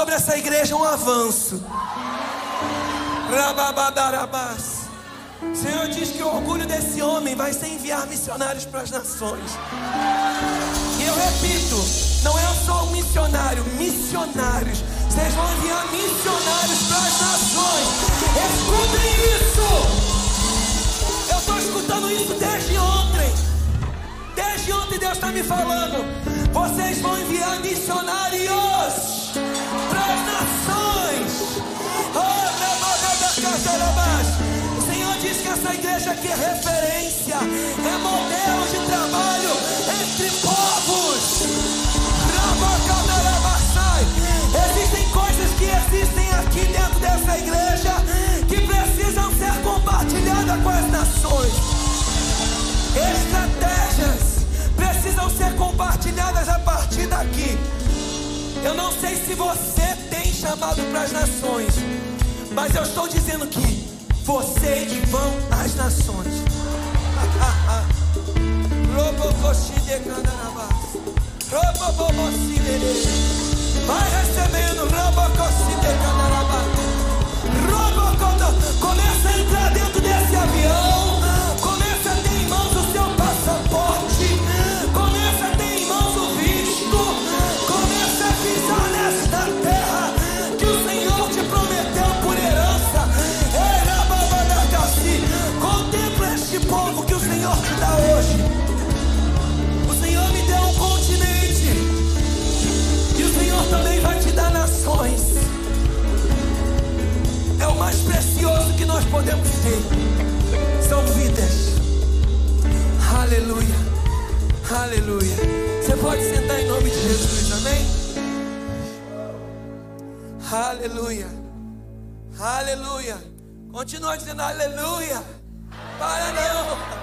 sobre essa igreja um avanço. O Senhor diz que o orgulho desse homem vai ser enviar missionários para as nações. E eu repito, não é só um missionário, missionários. Vocês vão enviar missionários para as nações. Escutem isso! Eu estou escutando isso desde ontem. Desde ontem Deus está me falando. Vocês vão enviar missionários essa igreja aqui é referência, é modelo de trabalho entre povos. Existem coisas que existem aqui dentro dessa igreja que precisam ser compartilhadas com as nações. Estratégias precisam ser compartilhadas a partir daqui. Eu não sei se você tem chamado para as nações, mas eu estou dizendo que vocês vão às nações. Vai recebendo Começa a entrar mais precioso que nós podemos ter. São vidas. Aleluia. Aleluia. Você pode sentar em nome de Jesus, amém? Aleluia. Aleluia. Continua dizendo aleluia. Para não.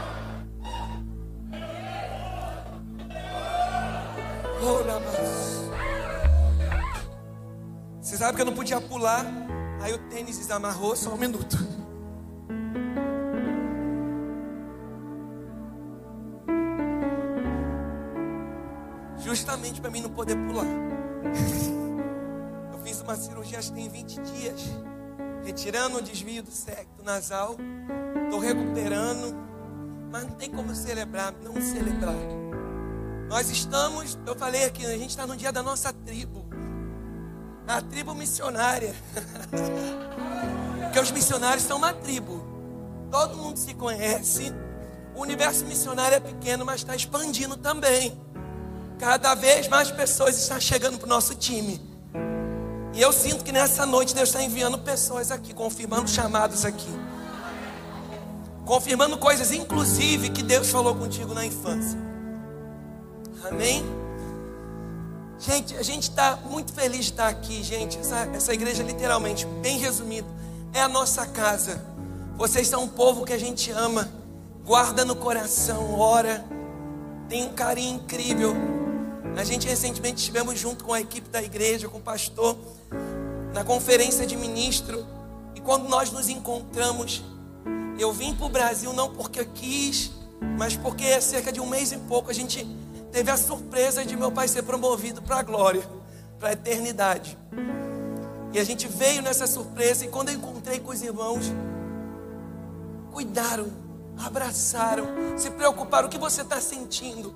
Você sabe que eu não podia pular. Aí o tênis desamarrou só um minuto. Justamente para mim não poder pular. Eu fiz uma cirurgia acho que tem 20 dias. Retirando o desvio do septo nasal. Estou recuperando. Mas não tem como celebrar, não celebrar. Nós estamos, eu falei aqui, a gente está no dia da nossa tribo. A tribo missionária. Porque os missionários são uma tribo. Todo mundo se conhece. O universo missionário é pequeno, mas está expandindo também. Cada vez mais pessoas estão chegando para o nosso time. E eu sinto que nessa noite Deus está enviando pessoas aqui, confirmando chamados aqui. Confirmando coisas, inclusive, que Deus falou contigo na infância. Amém? Gente, a gente está muito feliz de estar aqui, gente. Essa, essa igreja, literalmente, bem resumido, é a nossa casa. Vocês são um povo que a gente ama, guarda no coração, ora, tem um carinho incrível. A gente recentemente estivemos junto com a equipe da igreja, com o pastor, na conferência de ministro. E quando nós nos encontramos, eu vim para o Brasil não porque quis, mas porque cerca de um mês e pouco a gente teve a surpresa de meu pai ser promovido para a glória, para a eternidade. E a gente veio nessa surpresa e quando eu encontrei com os irmãos, cuidaram, abraçaram, se preocuparam. O que você está sentindo?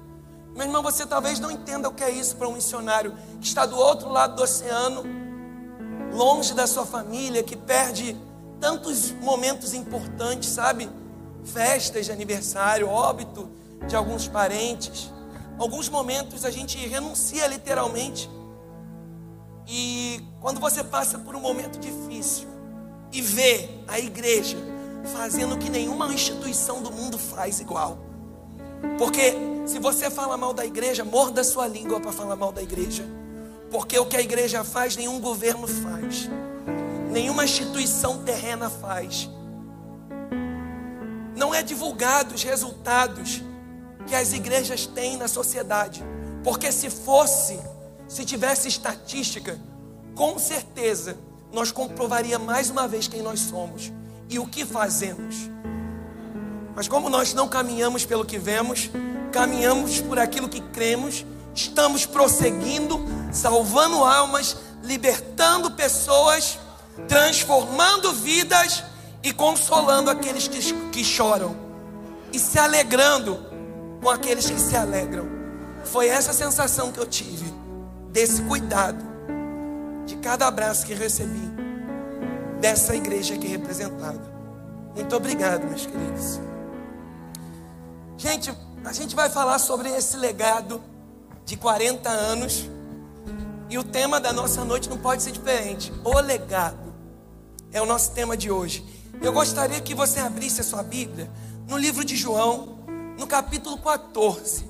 Meu irmão, você talvez não entenda o que é isso para um missionário que está do outro lado do oceano, longe da sua família, que perde tantos momentos importantes, sabe? Festas de aniversário, óbito de alguns parentes. Alguns momentos a gente renuncia literalmente. E quando você passa por um momento difícil e vê a igreja fazendo o que nenhuma instituição do mundo faz igual. Porque se você fala mal da igreja, morda sua língua para falar mal da igreja. Porque o que a igreja faz, nenhum governo faz. Nenhuma instituição terrena faz. Não é divulgado os resultados que as igrejas têm na sociedade. Porque se fosse, se tivesse estatística, com certeza nós comprovaria mais uma vez quem nós somos e o que fazemos. Mas como nós não caminhamos pelo que vemos, caminhamos por aquilo que cremos, estamos prosseguindo, salvando almas, libertando pessoas, transformando vidas e consolando aqueles que, que choram e se alegrando com aqueles que se alegram. Foi essa sensação que eu tive desse cuidado de cada abraço que recebi dessa igreja aqui representada. Muito obrigado, meus queridos. Gente, a gente vai falar sobre esse legado de 40 anos. E o tema da nossa noite não pode ser diferente. O legado é o nosso tema de hoje. Eu gostaria que você abrisse a sua Bíblia no livro de João, no capítulo 14,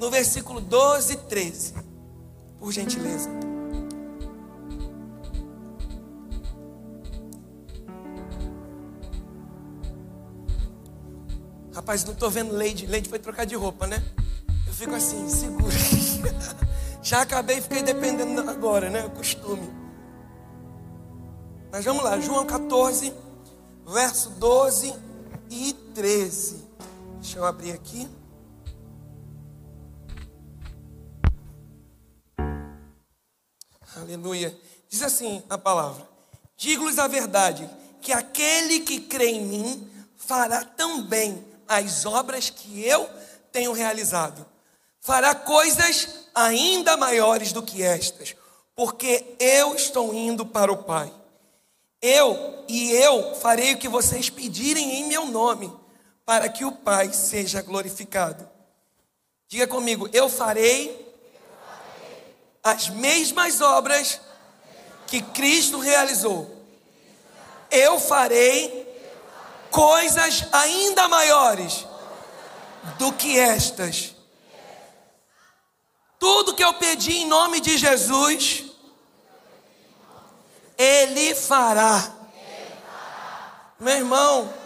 no versículo 12 e 13. Por gentileza. Rapaz, não estou vendo Leide. Leide foi trocar de roupa, né? Eu fico assim, seguro. Já acabei e fiquei dependendo agora, né? O costume. Mas vamos lá, João 14, verso 12 e 13. Deixa eu abrir aqui. Aleluia. Diz assim a palavra: Digo-lhes a verdade, que aquele que crê em mim fará também as obras que eu tenho realizado. Fará coisas ainda maiores do que estas, porque eu estou indo para o Pai. Eu e eu farei o que vocês pedirem em meu nome, para que o Pai seja glorificado. Diga comigo, eu farei as mesmas obras que Cristo realizou. Eu farei coisas ainda maiores do que estas. Tudo que eu pedi em nome de Jesus, Ele fará. Meu irmão,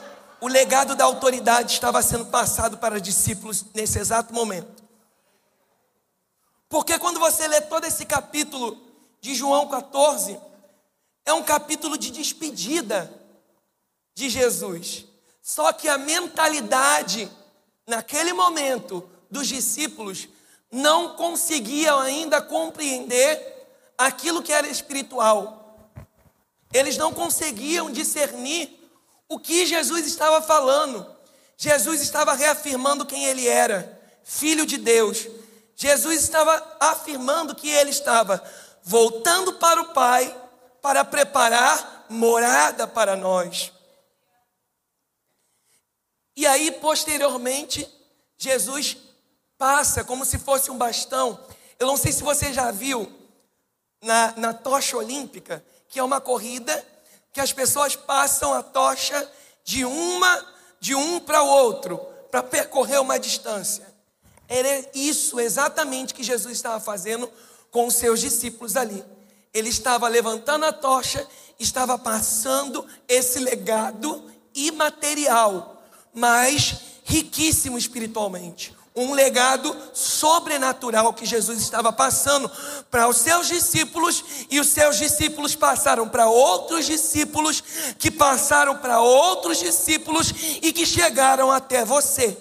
o legado da autoridade estava sendo passado para os discípulos nesse exato momento. Porque quando você lê todo esse capítulo de João 14, é um capítulo de despedida de Jesus. Só que a mentalidade, naquele momento, dos discípulos não conseguiam ainda compreender aquilo que era espiritual. Eles não conseguiam discernir o que Jesus estava falando. Jesus estava reafirmando quem ele era, filho de Deus. Jesus estava afirmando que ele estava voltando para o Pai para preparar morada para nós. E aí, posteriormente, Jesus passa como se fosse um bastão. Eu não sei se você já viu na, na tocha olímpica, que é uma corrida que as pessoas passam a tocha de uma de um para o outro para percorrer uma distância. Era isso exatamente que Jesus estava fazendo com os seus discípulos ali. Ele estava levantando a tocha, estava passando esse legado imaterial mas riquíssimo espiritualmente. Um legado sobrenatural que Jesus estava passando para os seus discípulos, e os seus discípulos passaram para outros discípulos, que passaram para outros discípulos e que chegaram até você.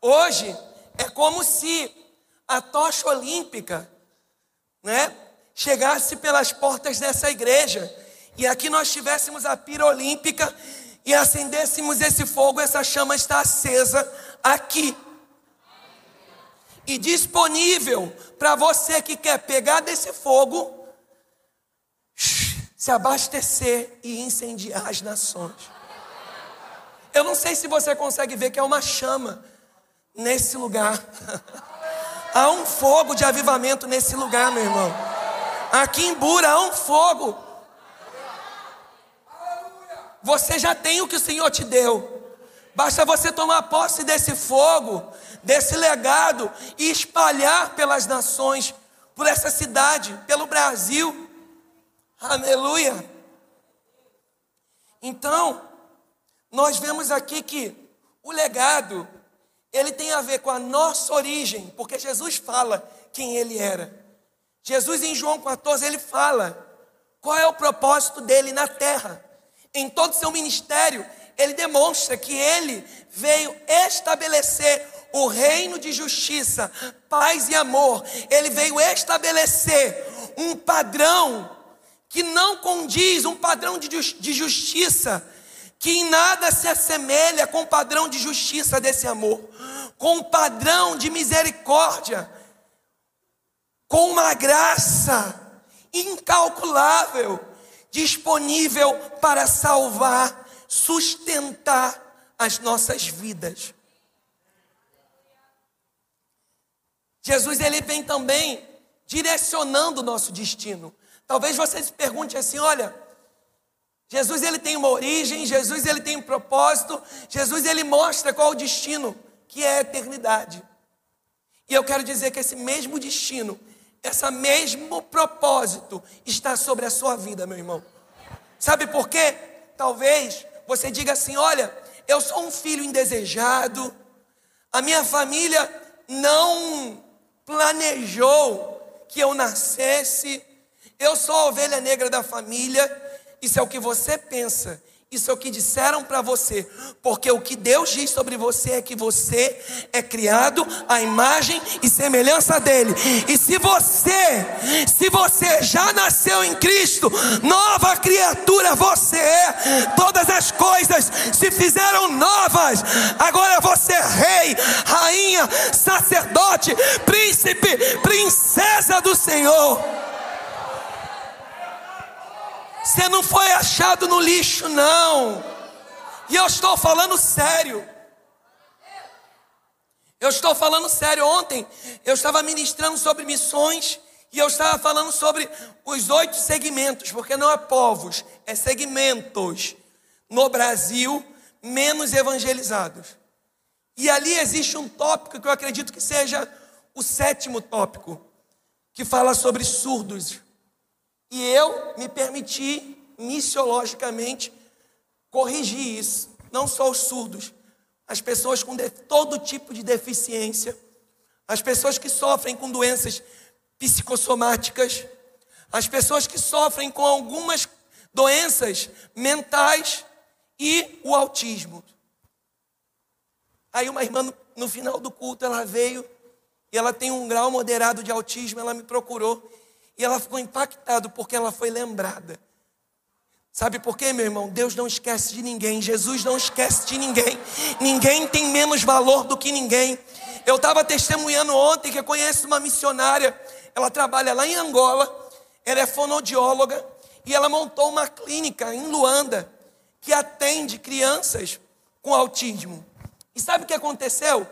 Hoje é como se a tocha olímpica, né, chegasse pelas portas dessa igreja e aqui nós tivéssemos a pira olímpica e acendêssemos esse fogo, essa chama está acesa aqui. E disponível para você que quer pegar desse fogo, se abastecer e incendiar as nações. Eu não sei se você consegue ver que é uma chama nesse lugar. há um fogo de avivamento nesse lugar, meu irmão. Aqui em Bura há um fogo você já tem o que o Senhor te deu. Basta você tomar posse desse fogo, desse legado e espalhar pelas nações, por essa cidade, pelo Brasil. Aleluia. Então, nós vemos aqui que o legado, ele tem a ver com a nossa origem, porque Jesus fala quem ele era. Jesus em João 14, ele fala qual é o propósito dele na terra em todo seu ministério, ele demonstra que ele veio estabelecer o reino de justiça, paz e amor, ele veio estabelecer um padrão que não condiz, um padrão de justiça, que em nada se assemelha com o padrão de justiça desse amor, com o padrão de misericórdia, com uma graça incalculável, disponível para salvar, sustentar as nossas vidas. Jesus ele vem também direcionando o nosso destino. Talvez você se pergunte assim, olha, Jesus ele tem uma origem, Jesus ele tem um propósito, Jesus ele mostra qual o destino, que é a eternidade. E eu quero dizer que esse mesmo destino, esse mesmo propósito está sobre a sua vida, meu irmão. Sabe por quê? Talvez você diga assim: olha, eu sou um filho indesejado, a minha família não planejou que eu nascesse, eu sou a ovelha negra da família, isso é o que você pensa. Isso é o que disseram para você, porque o que Deus diz sobre você é que você é criado à imagem e semelhança dele. E se você, se você já nasceu em Cristo, nova criatura você é. Todas as coisas se fizeram novas. Agora você é rei, rainha, sacerdote, príncipe, princesa do Senhor. Você não foi achado no lixo, não. E eu estou falando sério. Eu estou falando sério. Ontem eu estava ministrando sobre missões e eu estava falando sobre os oito segmentos, porque não é povos, é segmentos no Brasil menos evangelizados. E ali existe um tópico que eu acredito que seja o sétimo tópico, que fala sobre surdos. E eu me permiti, missiologicamente, corrigir isso. Não só os surdos, as pessoas com todo tipo de deficiência, as pessoas que sofrem com doenças psicossomáticas, as pessoas que sofrem com algumas doenças mentais e o autismo. Aí uma irmã no final do culto ela veio e ela tem um grau moderado de autismo, ela me procurou e ela ficou impactada porque ela foi lembrada. Sabe por quê, meu irmão? Deus não esquece de ninguém, Jesus não esquece de ninguém. Ninguém tem menos valor do que ninguém. Eu estava testemunhando ontem que conheço uma missionária, ela trabalha lá em Angola, ela é fonodióloga e ela montou uma clínica em Luanda que atende crianças com autismo. E sabe o que aconteceu?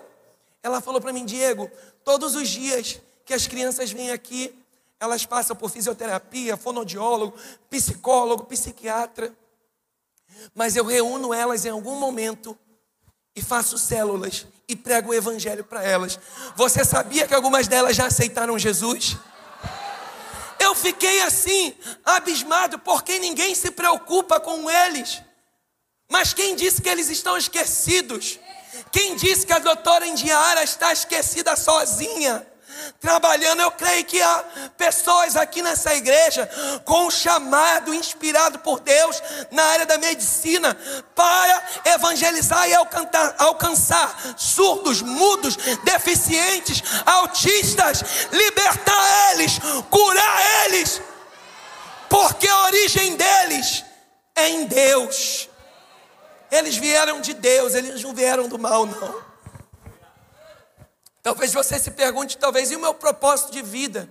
Ela falou para mim, Diego, todos os dias que as crianças vêm aqui, elas passam por fisioterapia, fonodiólogo, psicólogo, psiquiatra. Mas eu reúno elas em algum momento e faço células e prego o evangelho para elas. Você sabia que algumas delas já aceitaram Jesus? Eu fiquei assim, abismado, porque ninguém se preocupa com eles. Mas quem disse que eles estão esquecidos? Quem disse que a doutora Indiara está esquecida sozinha? Trabalhando. Eu creio que há pessoas aqui nessa igreja com um chamado inspirado por Deus na área da medicina para evangelizar e alcançar, alcançar surdos, mudos, deficientes, autistas, libertar eles, curar eles, porque a origem deles é em Deus. Eles vieram de Deus, eles não vieram do mal, não. Talvez você se pergunte, talvez, e o meu propósito de vida?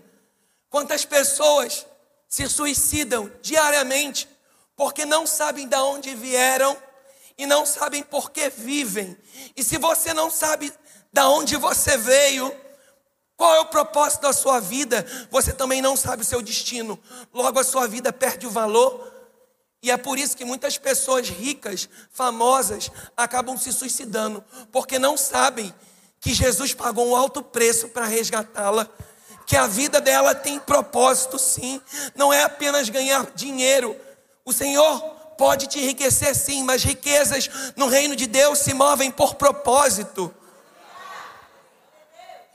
Quantas pessoas se suicidam diariamente porque não sabem de onde vieram e não sabem por que vivem. E se você não sabe de onde você veio, qual é o propósito da sua vida, você também não sabe o seu destino. Logo a sua vida perde o valor. E é por isso que muitas pessoas ricas, famosas, acabam se suicidando, porque não sabem que Jesus pagou um alto preço para resgatá-la, que a vida dela tem propósito sim, não é apenas ganhar dinheiro. O Senhor pode te enriquecer sim, mas riquezas no reino de Deus se movem por propósito.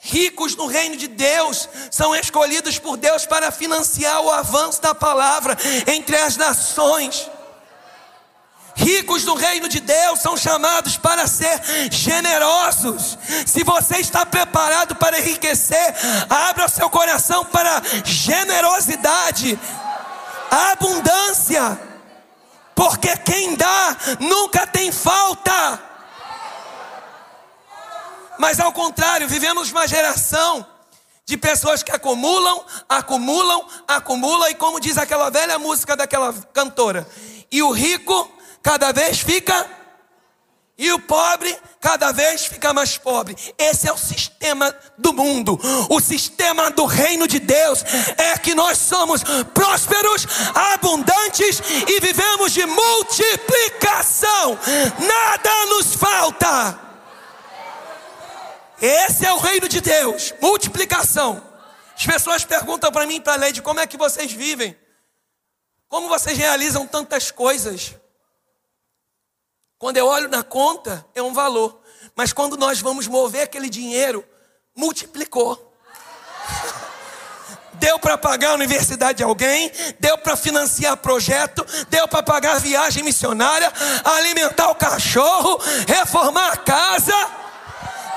Ricos no reino de Deus são escolhidos por Deus para financiar o avanço da palavra entre as nações. Ricos no reino de Deus são chamados para ser generosos. Se você está preparado para enriquecer, abra seu coração para generosidade, abundância, porque quem dá nunca tem falta. Mas ao contrário, vivemos uma geração de pessoas que acumulam, acumulam, acumulam, e como diz aquela velha música daquela cantora, e o rico cada vez fica e o pobre cada vez fica mais pobre. Esse é o sistema do mundo. O sistema do reino de Deus é que nós somos prósperos, abundantes e vivemos de multiplicação. Nada nos falta. Esse é o reino de Deus, multiplicação. As pessoas perguntam para mim, para a Leide, como é que vocês vivem? Como vocês realizam tantas coisas? Quando eu olho na conta, é um valor. Mas quando nós vamos mover aquele dinheiro, multiplicou. Deu para pagar a universidade de alguém, deu para financiar projeto, deu para pagar viagem missionária, alimentar o cachorro, reformar a casa.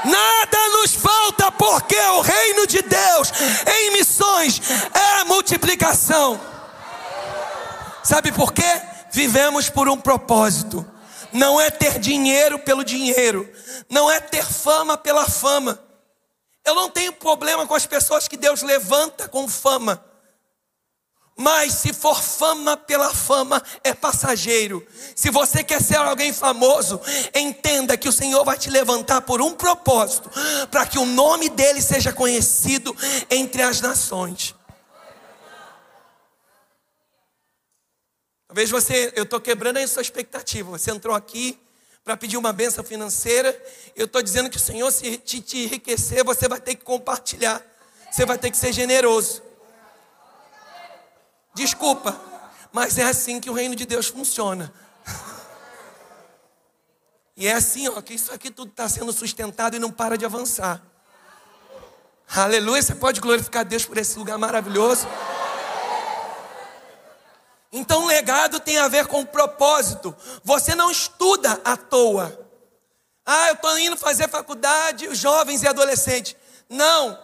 Nada nos falta porque o reino de Deus em missões é multiplicação. Sabe por quê? Vivemos por um propósito não é ter dinheiro pelo dinheiro, não é ter fama pela fama. Eu não tenho problema com as pessoas que Deus levanta com fama. Mas se for fama pela fama, é passageiro. Se você quer ser alguém famoso, entenda que o Senhor vai te levantar por um propósito, para que o nome dele seja conhecido entre as nações. Talvez você, eu estou quebrando a sua expectativa. Você entrou aqui para pedir uma benção financeira. Eu estou dizendo que o Senhor, se te, te enriquecer, você vai ter que compartilhar. Você vai ter que ser generoso. Desculpa, mas é assim que o reino de Deus funciona. E é assim, ó, que isso aqui tudo está sendo sustentado e não para de avançar. Aleluia. Você pode glorificar Deus por esse lugar maravilhoso. Então, legado tem a ver com propósito. Você não estuda à toa. Ah, eu estou indo fazer faculdade, jovens e adolescentes. Não.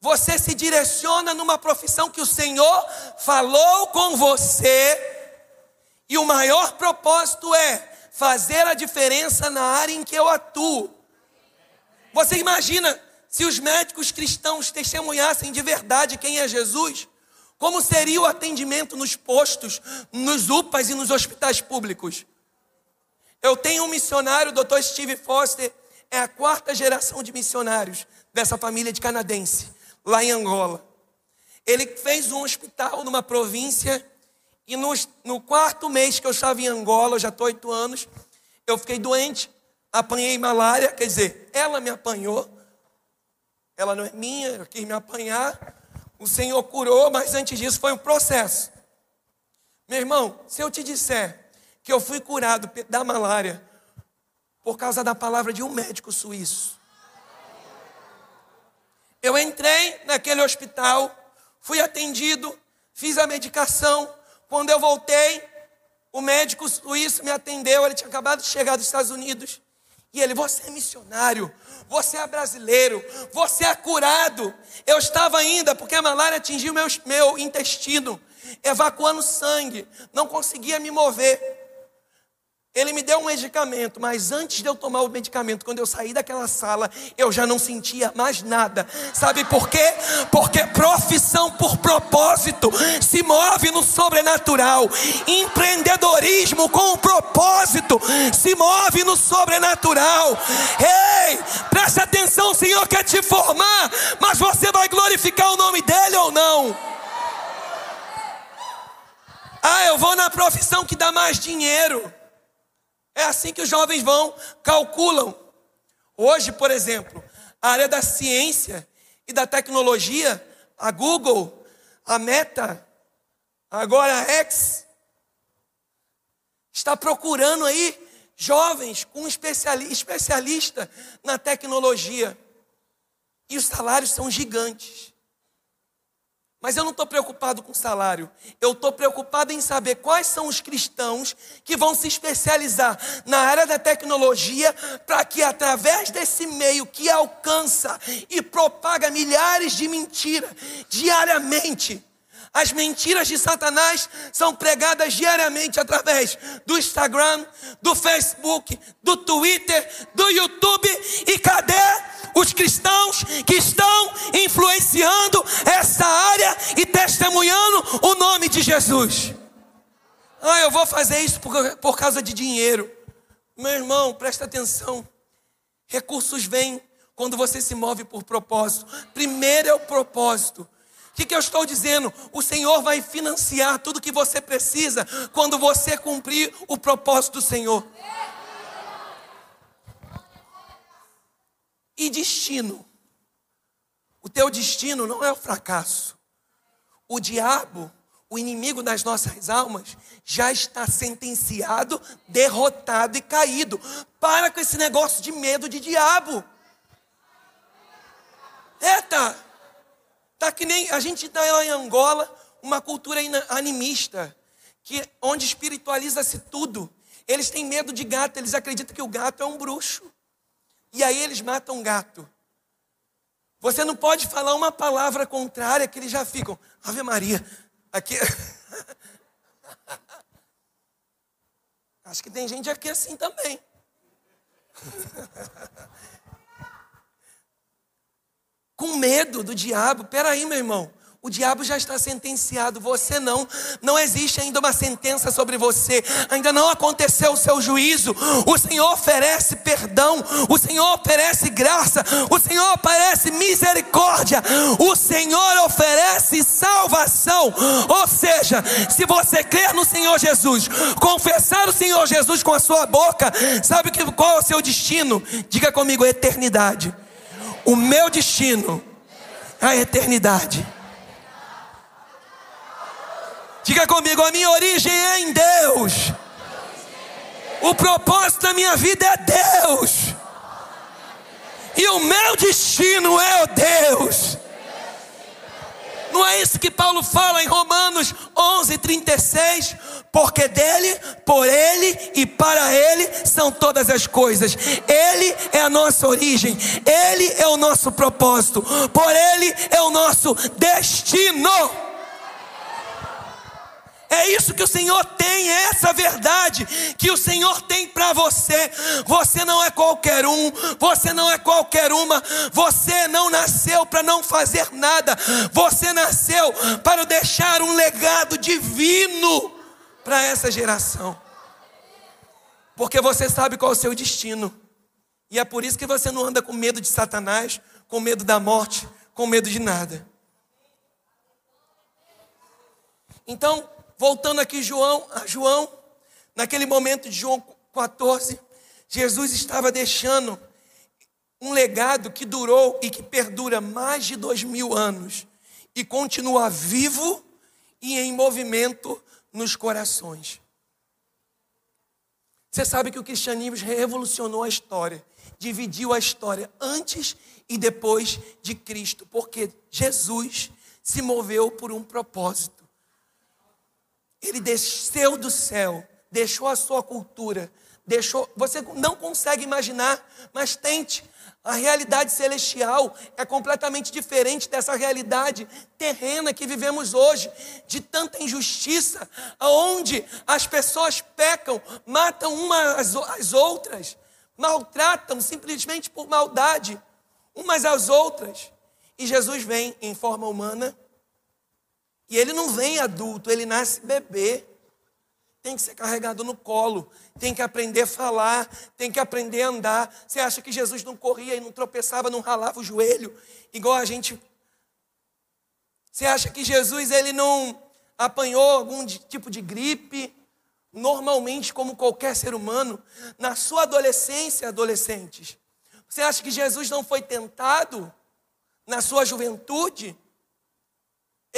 Você se direciona numa profissão que o Senhor falou com você. E o maior propósito é fazer a diferença na área em que eu atuo. Você imagina se os médicos cristãos testemunhassem de verdade quem é Jesus? Como seria o atendimento nos postos, nos UPAs e nos hospitais públicos? Eu tenho um missionário, o Dr. Steve Foster, é a quarta geração de missionários dessa família de canadense, lá em Angola. Ele fez um hospital numa província e no, no quarto mês que eu estava em Angola, eu já estou oito anos, eu fiquei doente, apanhei malária, quer dizer, ela me apanhou, ela não é minha, eu quis me apanhar, o Senhor curou, mas antes disso foi um processo. Meu irmão, se eu te disser que eu fui curado da malária por causa da palavra de um médico suíço, eu entrei naquele hospital, fui atendido, fiz a medicação. Quando eu voltei, o médico suíço me atendeu. Ele tinha acabado de chegar dos Estados Unidos. E ele, você é missionário, você é brasileiro, você é curado. Eu estava ainda, porque a malária atingiu meu, meu intestino, evacuando sangue, não conseguia me mover. Ele me deu um medicamento, mas antes de eu tomar o medicamento, quando eu saí daquela sala, eu já não sentia mais nada. Sabe por quê? Porque profissão por propósito se move no sobrenatural. Empreendedorismo com propósito se move no sobrenatural. Ei, preste atenção, o Senhor quer te formar, mas você vai glorificar o nome dele ou não? Ah, eu vou na profissão que dá mais dinheiro. É assim que os jovens vão, calculam. Hoje, por exemplo, a área da ciência e da tecnologia, a Google, a Meta, agora a X, está procurando aí jovens com especialista na tecnologia. E os salários são gigantes. Mas eu não estou preocupado com salário. Eu estou preocupado em saber quais são os cristãos que vão se especializar na área da tecnologia para que, através desse meio que alcança e propaga milhares de mentiras diariamente, as mentiras de Satanás são pregadas diariamente através do Instagram, do Facebook, do Twitter, do YouTube. E cadê os cristãos que estão influenciando essa área e testemunhando o nome de Jesus. Ah, eu vou fazer isso por, por causa de dinheiro. Meu irmão, presta atenção. Recursos vêm quando você se move por propósito. Primeiro é o propósito. O que, que eu estou dizendo? O Senhor vai financiar tudo que você precisa quando você cumprir o propósito do Senhor. E destino. O teu destino não é o fracasso. O diabo, o inimigo das nossas almas, já está sentenciado, derrotado e caído. Para com esse negócio de medo de diabo. Eita! Tá que nem a gente está lá em Angola, uma cultura animista, que onde espiritualiza-se tudo. Eles têm medo de gato, eles acreditam que o gato é um bruxo. E aí eles matam um gato. Você não pode falar uma palavra contrária que eles já ficam. Ave Maria. Aqui. Acho que tem gente aqui assim também. Com medo do diabo. Peraí, meu irmão. O diabo já está sentenciado, você não. Não existe ainda uma sentença sobre você. Ainda não aconteceu o seu juízo. O Senhor oferece perdão. O Senhor oferece graça. O Senhor oferece misericórdia. O Senhor oferece salvação. Ou seja, se você crer no Senhor Jesus, confessar o Senhor Jesus com a sua boca, sabe que qual é o seu destino? Diga comigo, eternidade. O meu destino é a eternidade. Diga comigo, a minha origem é em Deus. O propósito da minha vida é Deus. E o meu destino é o Deus. Não é isso que Paulo fala em Romanos 11, 36? Porque dele, por ele e para ele são todas as coisas. Ele é a nossa origem, ele é o nosso propósito, por ele é o nosso destino. É isso que o Senhor tem, é essa verdade que o Senhor tem para você. Você não é qualquer um, você não é qualquer uma, você não nasceu para não fazer nada, você nasceu para deixar um legado divino para essa geração. Porque você sabe qual é o seu destino. E é por isso que você não anda com medo de Satanás, com medo da morte, com medo de nada. Então, voltando aqui João, a João, naquele momento de João 14, Jesus estava deixando um legado que durou e que perdura mais de dois mil anos e continua vivo e em movimento nos corações. Você sabe que o cristianismo revolucionou a história, dividiu a história antes e depois de Cristo, porque Jesus se moveu por um propósito. Ele desceu do céu, deixou a sua cultura, deixou. Você não consegue imaginar, mas tente. A realidade celestial é completamente diferente dessa realidade terrena que vivemos hoje, de tanta injustiça, aonde as pessoas pecam, matam umas às outras, maltratam simplesmente por maldade umas às outras. E Jesus vem em forma humana e ele não vem adulto, ele nasce bebê. Tem que ser carregado no colo, tem que aprender a falar, tem que aprender a andar. Você acha que Jesus não corria e não tropeçava, não ralava o joelho, igual a gente. Você acha que Jesus ele não apanhou algum tipo de gripe, normalmente como qualquer ser humano, na sua adolescência, adolescentes? Você acha que Jesus não foi tentado na sua juventude?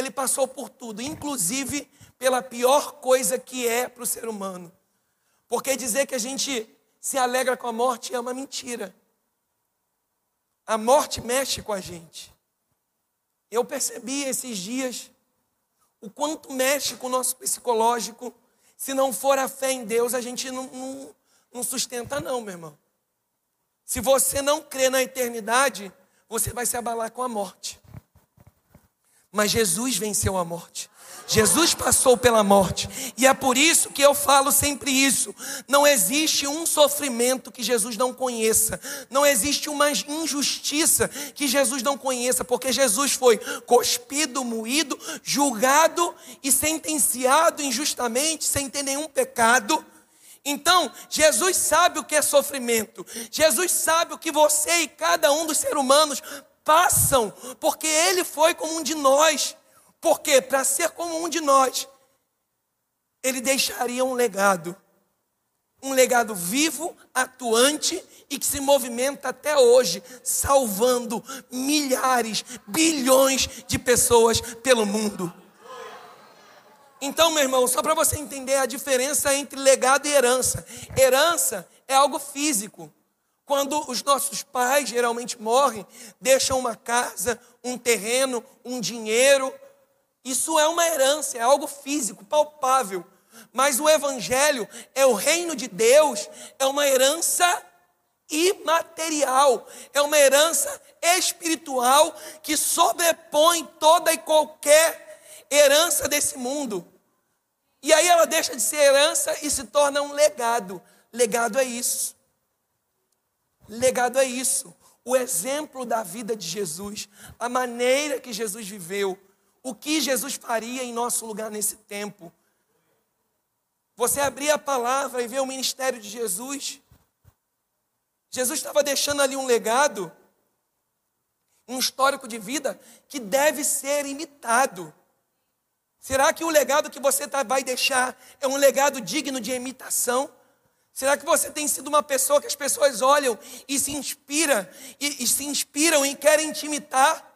Ele passou por tudo, inclusive pela pior coisa que é para o ser humano. Porque dizer que a gente se alegra com a morte é uma mentira. A morte mexe com a gente. Eu percebi esses dias o quanto mexe com o nosso psicológico. Se não for a fé em Deus, a gente não, não, não sustenta, não, meu irmão. Se você não crê na eternidade, você vai se abalar com a morte. Mas Jesus venceu a morte. Jesus passou pela morte. E é por isso que eu falo sempre isso. Não existe um sofrimento que Jesus não conheça. Não existe uma injustiça que Jesus não conheça, porque Jesus foi cuspido, moído, julgado e sentenciado injustamente, sem ter nenhum pecado. Então, Jesus sabe o que é sofrimento. Jesus sabe o que você e cada um dos seres humanos passam, porque ele foi como um de nós. Porque para ser como um de nós, ele deixaria um legado. Um legado vivo, atuante e que se movimenta até hoje, salvando milhares, bilhões de pessoas pelo mundo. Então, meu irmão, só para você entender a diferença entre legado e herança. Herança é algo físico. Quando os nossos pais geralmente morrem, deixam uma casa, um terreno, um dinheiro, isso é uma herança, é algo físico, palpável. Mas o Evangelho é o reino de Deus, é uma herança imaterial, é uma herança espiritual que sobrepõe toda e qualquer herança desse mundo. E aí ela deixa de ser herança e se torna um legado. Legado é isso. Legado é isso. O exemplo da vida de Jesus, a maneira que Jesus viveu o que Jesus faria em nosso lugar nesse tempo. Você abrir a palavra e ver o ministério de Jesus. Jesus estava deixando ali um legado, um histórico de vida que deve ser imitado. Será que o legado que você tá, vai deixar é um legado digno de imitação? Será que você tem sido uma pessoa que as pessoas olham e se inspira e, e se inspiram e querem te imitar?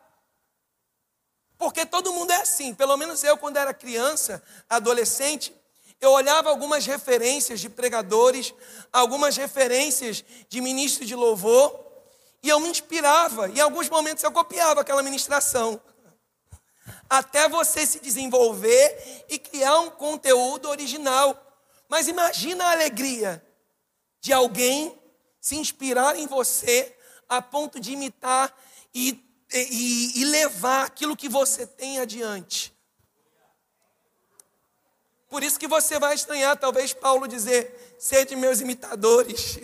Porque todo mundo é assim, pelo menos eu, quando era criança, adolescente, eu olhava algumas referências de pregadores, algumas referências de ministro de louvor, e eu me inspirava, e em alguns momentos eu copiava aquela ministração. Até você se desenvolver e criar um conteúdo original. Mas imagina a alegria de alguém se inspirar em você a ponto de imitar e e, e levar aquilo que você tem adiante. Por isso que você vai estranhar, talvez, Paulo dizer: sede meus imitadores,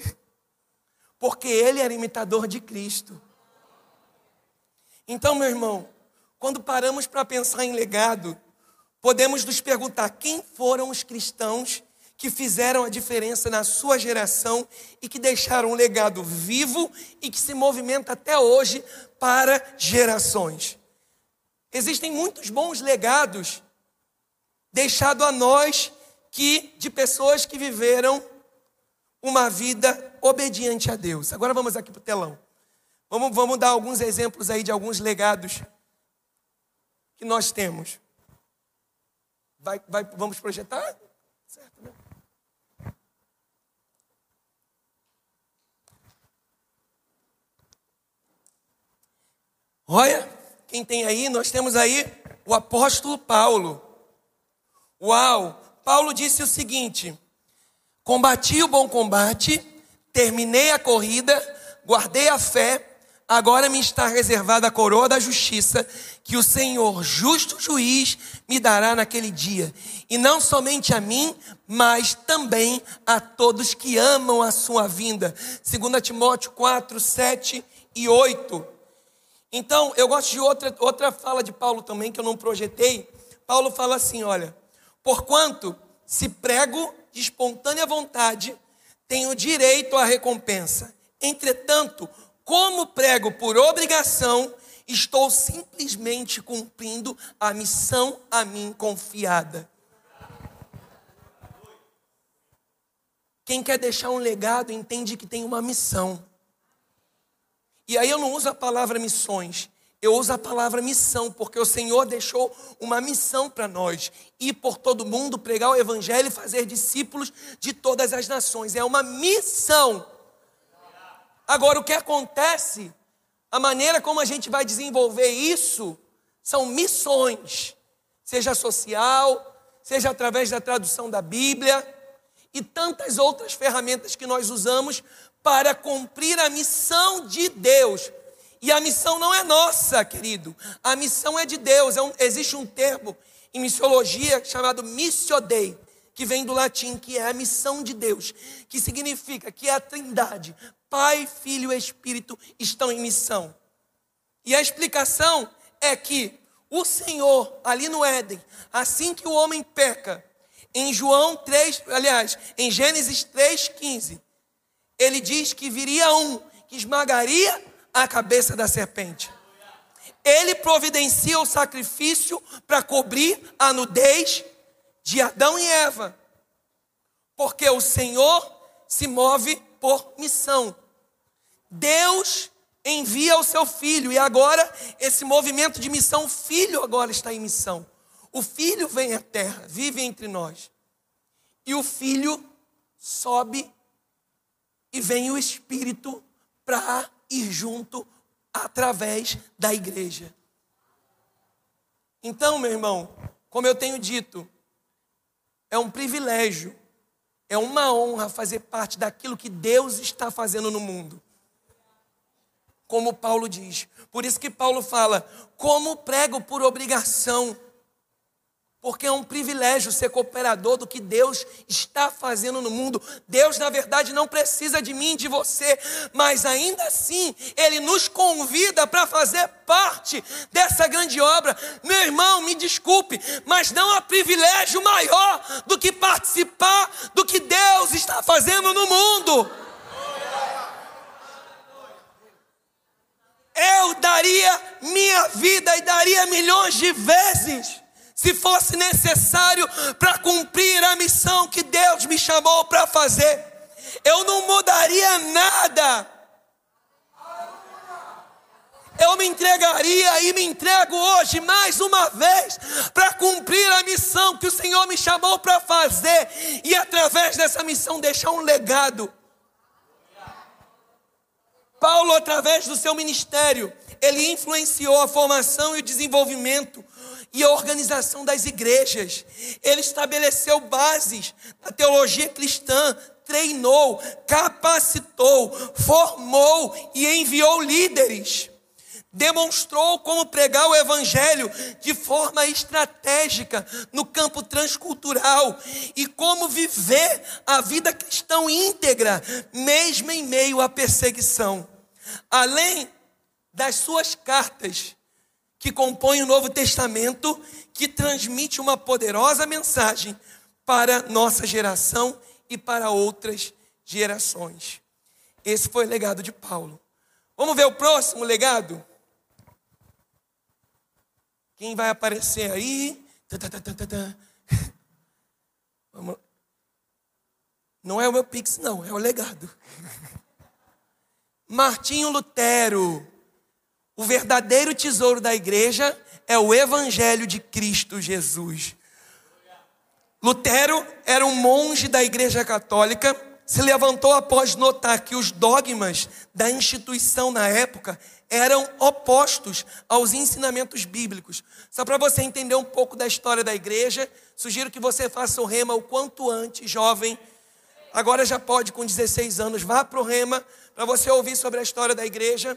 porque ele era imitador de Cristo. Então, meu irmão, quando paramos para pensar em legado, podemos nos perguntar quem foram os cristãos que fizeram a diferença na sua geração e que deixaram um legado vivo e que se movimenta até hoje para gerações. Existem muitos bons legados deixados a nós que de pessoas que viveram uma vida obediente a Deus. Agora vamos aqui para o telão. Vamos, vamos dar alguns exemplos aí de alguns legados que nós temos. Vai, vai, vamos projetar? Olha, quem tem aí, nós temos aí o apóstolo Paulo. Uau! Paulo disse o seguinte: Combati o bom combate, terminei a corrida, guardei a fé, agora me está reservada a coroa da justiça, que o Senhor, justo juiz, me dará naquele dia. E não somente a mim, mas também a todos que amam a sua vinda. 2 Timóteo 4, 7 e 8. Então, eu gosto de outra, outra fala de Paulo também, que eu não projetei. Paulo fala assim: olha, porquanto se prego de espontânea vontade, tenho direito à recompensa. Entretanto, como prego por obrigação, estou simplesmente cumprindo a missão a mim confiada. Quem quer deixar um legado entende que tem uma missão. E aí eu não uso a palavra missões, eu uso a palavra missão, porque o Senhor deixou uma missão para nós: ir por todo mundo, pregar o Evangelho e fazer discípulos de todas as nações. É uma missão. Agora, o que acontece, a maneira como a gente vai desenvolver isso, são missões, seja social, seja através da tradução da Bíblia e tantas outras ferramentas que nós usamos para cumprir a missão de Deus. E a missão não é nossa, querido. A missão é de Deus. É um, existe um termo em missiologia chamado missio Dei, que vem do latim, que é a missão de Deus, que significa que a Trindade, Pai, Filho e Espírito estão em missão. E a explicação é que o Senhor, ali no Éden, assim que o homem peca, em João 3, aliás, em Gênesis 3,15, ele diz que viria um que esmagaria a cabeça da serpente. Ele providencia o sacrifício para cobrir a nudez de Adão e Eva. Porque o Senhor se move por missão. Deus envia o seu filho e agora esse movimento de missão, o filho agora está em missão. O filho vem à terra, vive entre nós. E o filho sobe e vem o espírito para ir junto através da igreja. Então, meu irmão, como eu tenho dito, é um privilégio, é uma honra fazer parte daquilo que Deus está fazendo no mundo. Como Paulo diz. Por isso que Paulo fala: como prego por obrigação porque é um privilégio ser cooperador do que Deus está fazendo no mundo. Deus, na verdade, não precisa de mim, de você, mas ainda assim, Ele nos convida para fazer parte dessa grande obra. Meu irmão, me desculpe, mas não há privilégio maior do que participar do que Deus está fazendo no mundo. Eu daria minha vida e daria milhões de vezes se fosse necessário para cumprir a missão que Deus me chamou para fazer, eu não mudaria nada. Eu me entregaria e me entrego hoje mais uma vez para cumprir a missão que o Senhor me chamou para fazer e através dessa missão deixar um legado. Paulo, através do seu ministério, ele influenciou a formação e o desenvolvimento e a organização das igrejas. Ele estabeleceu bases da teologia cristã, treinou, capacitou, formou e enviou líderes. Demonstrou como pregar o evangelho de forma estratégica no campo transcultural e como viver a vida cristã íntegra, mesmo em meio à perseguição. Além das suas cartas, que compõe o Novo Testamento, que transmite uma poderosa mensagem para nossa geração e para outras gerações. Esse foi o legado de Paulo. Vamos ver o próximo legado? Quem vai aparecer aí? Não é o meu pix, não, é o legado. Martinho Lutero o verdadeiro tesouro da igreja é o Evangelho de Cristo Jesus. Lutero era um monge da Igreja Católica, se levantou após notar que os dogmas da instituição na época eram opostos aos ensinamentos bíblicos. Só para você entender um pouco da história da igreja, sugiro que você faça o rema o quanto antes, jovem. Agora já pode, com 16 anos, vá para o rema para você ouvir sobre a história da igreja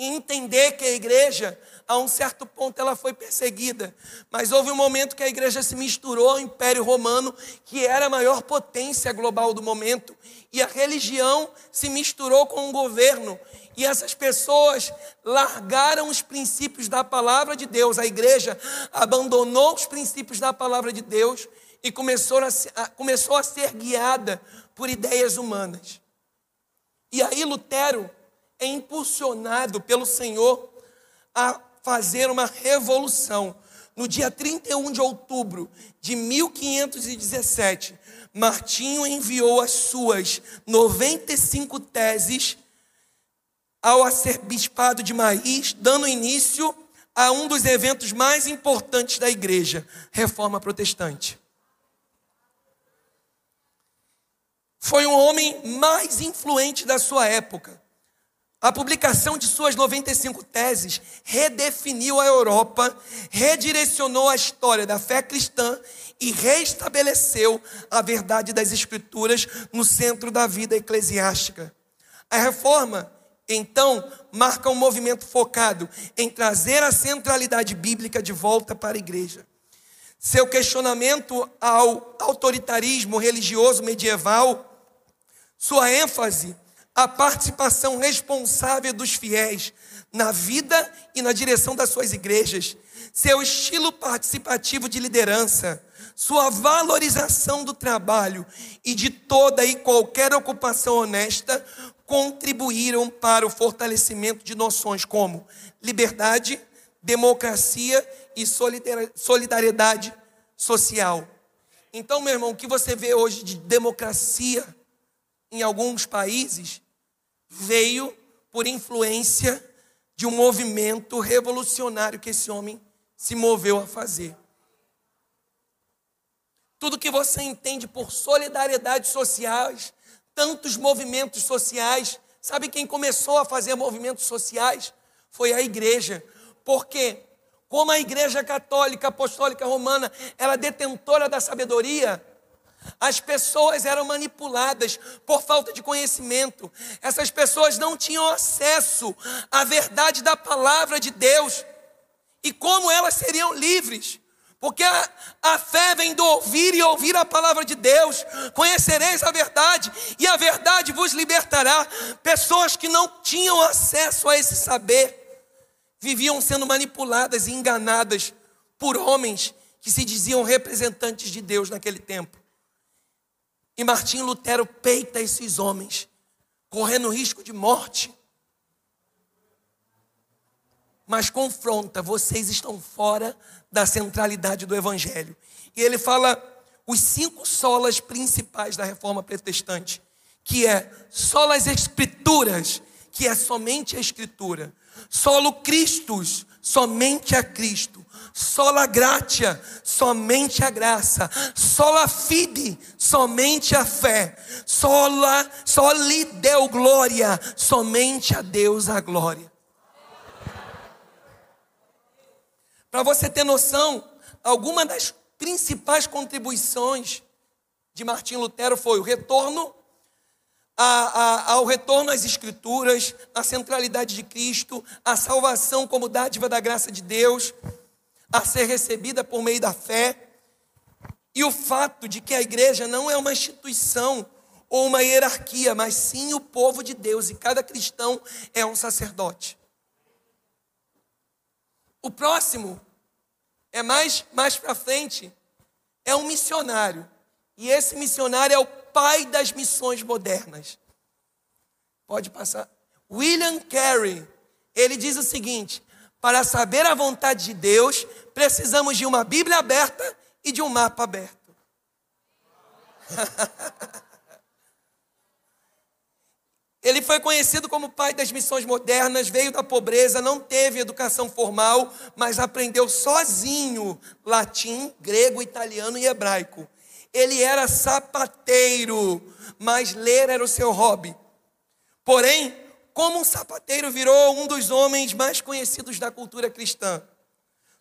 e entender que a igreja, a um certo ponto, ela foi perseguida. Mas houve um momento que a igreja se misturou ao Império Romano, que era a maior potência global do momento, e a religião se misturou com o governo. E essas pessoas largaram os princípios da palavra de Deus. A igreja abandonou os princípios da palavra de Deus e começou a, começou a ser guiada por ideias humanas. E aí Lutero é impulsionado pelo Senhor a fazer uma revolução. No dia 31 de outubro de 1517, Martinho enviou as suas 95 teses ao arcebispado de Maís, dando início a um dos eventos mais importantes da igreja, Reforma Protestante. Foi um homem mais influente da sua época A publicação de suas 95 teses redefiniu a Europa, redirecionou a história da fé cristã e restabeleceu a verdade das Escrituras no centro da vida eclesiástica. A reforma, então, marca um movimento focado em trazer a centralidade bíblica de volta para a igreja. Seu questionamento ao autoritarismo religioso medieval, sua ênfase à participação responsável dos fiéis na vida e na direção das suas igrejas, seu estilo participativo de liderança, sua valorização do trabalho e de toda e qualquer ocupação honesta contribuíram para o fortalecimento de noções como liberdade, democracia e solidariedade social. Então, meu irmão, o que você vê hoje de democracia em alguns países veio por influência de um movimento revolucionário que esse homem se moveu a fazer. Tudo que você entende por solidariedade sociais, tantos movimentos sociais, sabe quem começou a fazer movimentos sociais? Foi a igreja. Porque como a igreja católica apostólica romana era detentora da sabedoria, as pessoas eram manipuladas por falta de conhecimento. Essas pessoas não tinham acesso à verdade da palavra de Deus. E como elas seriam livres? Porque a, a, fé vem do ouvir e ouvir a palavra de Deus. Conhecereis a verdade e a verdade vos libertará. Pessoas que não tinham acesso a esse saber viviam sendo manipuladas e enganadas por homens que se diziam representantes de Deus naquele tempo. E Martim Lutero peita esses homens, correndo risco de morte. Mas confronta, vocês estão fora da centralidade do Evangelho. E ele fala os cinco solas principais da reforma protestante, que é solas escrituras, que é somente a escritura, solo Christus, somente a Cristo, sola gratia, somente a graça, sola fide, somente a fé, sola, só lhe deu glória, somente a Deus a glória. Para você ter noção, alguma das principais contribuições de Martim Lutero foi o retorno a, a, ao retorno às Escrituras, à centralidade de Cristo, à salvação como dádiva da graça de Deus, a ser recebida por meio da fé, e o fato de que a igreja não é uma instituição ou uma hierarquia, mas sim o povo de Deus, e cada cristão é um sacerdote. O próximo é mais mais para frente, é um missionário. E esse missionário é o pai das missões modernas. Pode passar. William Carey, ele diz o seguinte: para saber a vontade de Deus, precisamos de uma Bíblia aberta e de um mapa aberto. Ele foi conhecido como pai das missões modernas, veio da pobreza, não teve educação formal, mas aprendeu sozinho latim, grego, italiano e hebraico. Ele era sapateiro, mas ler era o seu hobby. Porém, como um sapateiro virou um dos homens mais conhecidos da cultura cristã.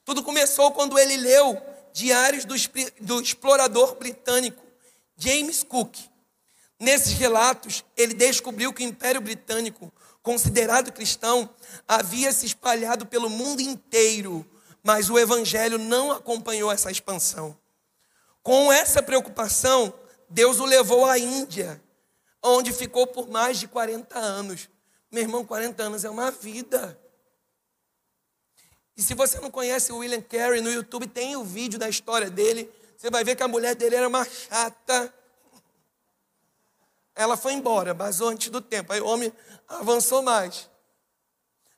Tudo começou quando ele leu diários do, do explorador britânico James Cook. Nesses relatos, ele descobriu que o Império Britânico, considerado cristão, havia se espalhado pelo mundo inteiro, mas o Evangelho não acompanhou essa expansão. Com essa preocupação, Deus o levou à Índia, onde ficou por mais de 40 anos. Meu irmão, 40 anos é uma vida. E se você não conhece o William Carey, no YouTube tem o vídeo da história dele. Você vai ver que a mulher dele era uma chata. Ela foi embora, basou antes do tempo. Aí o homem avançou mais.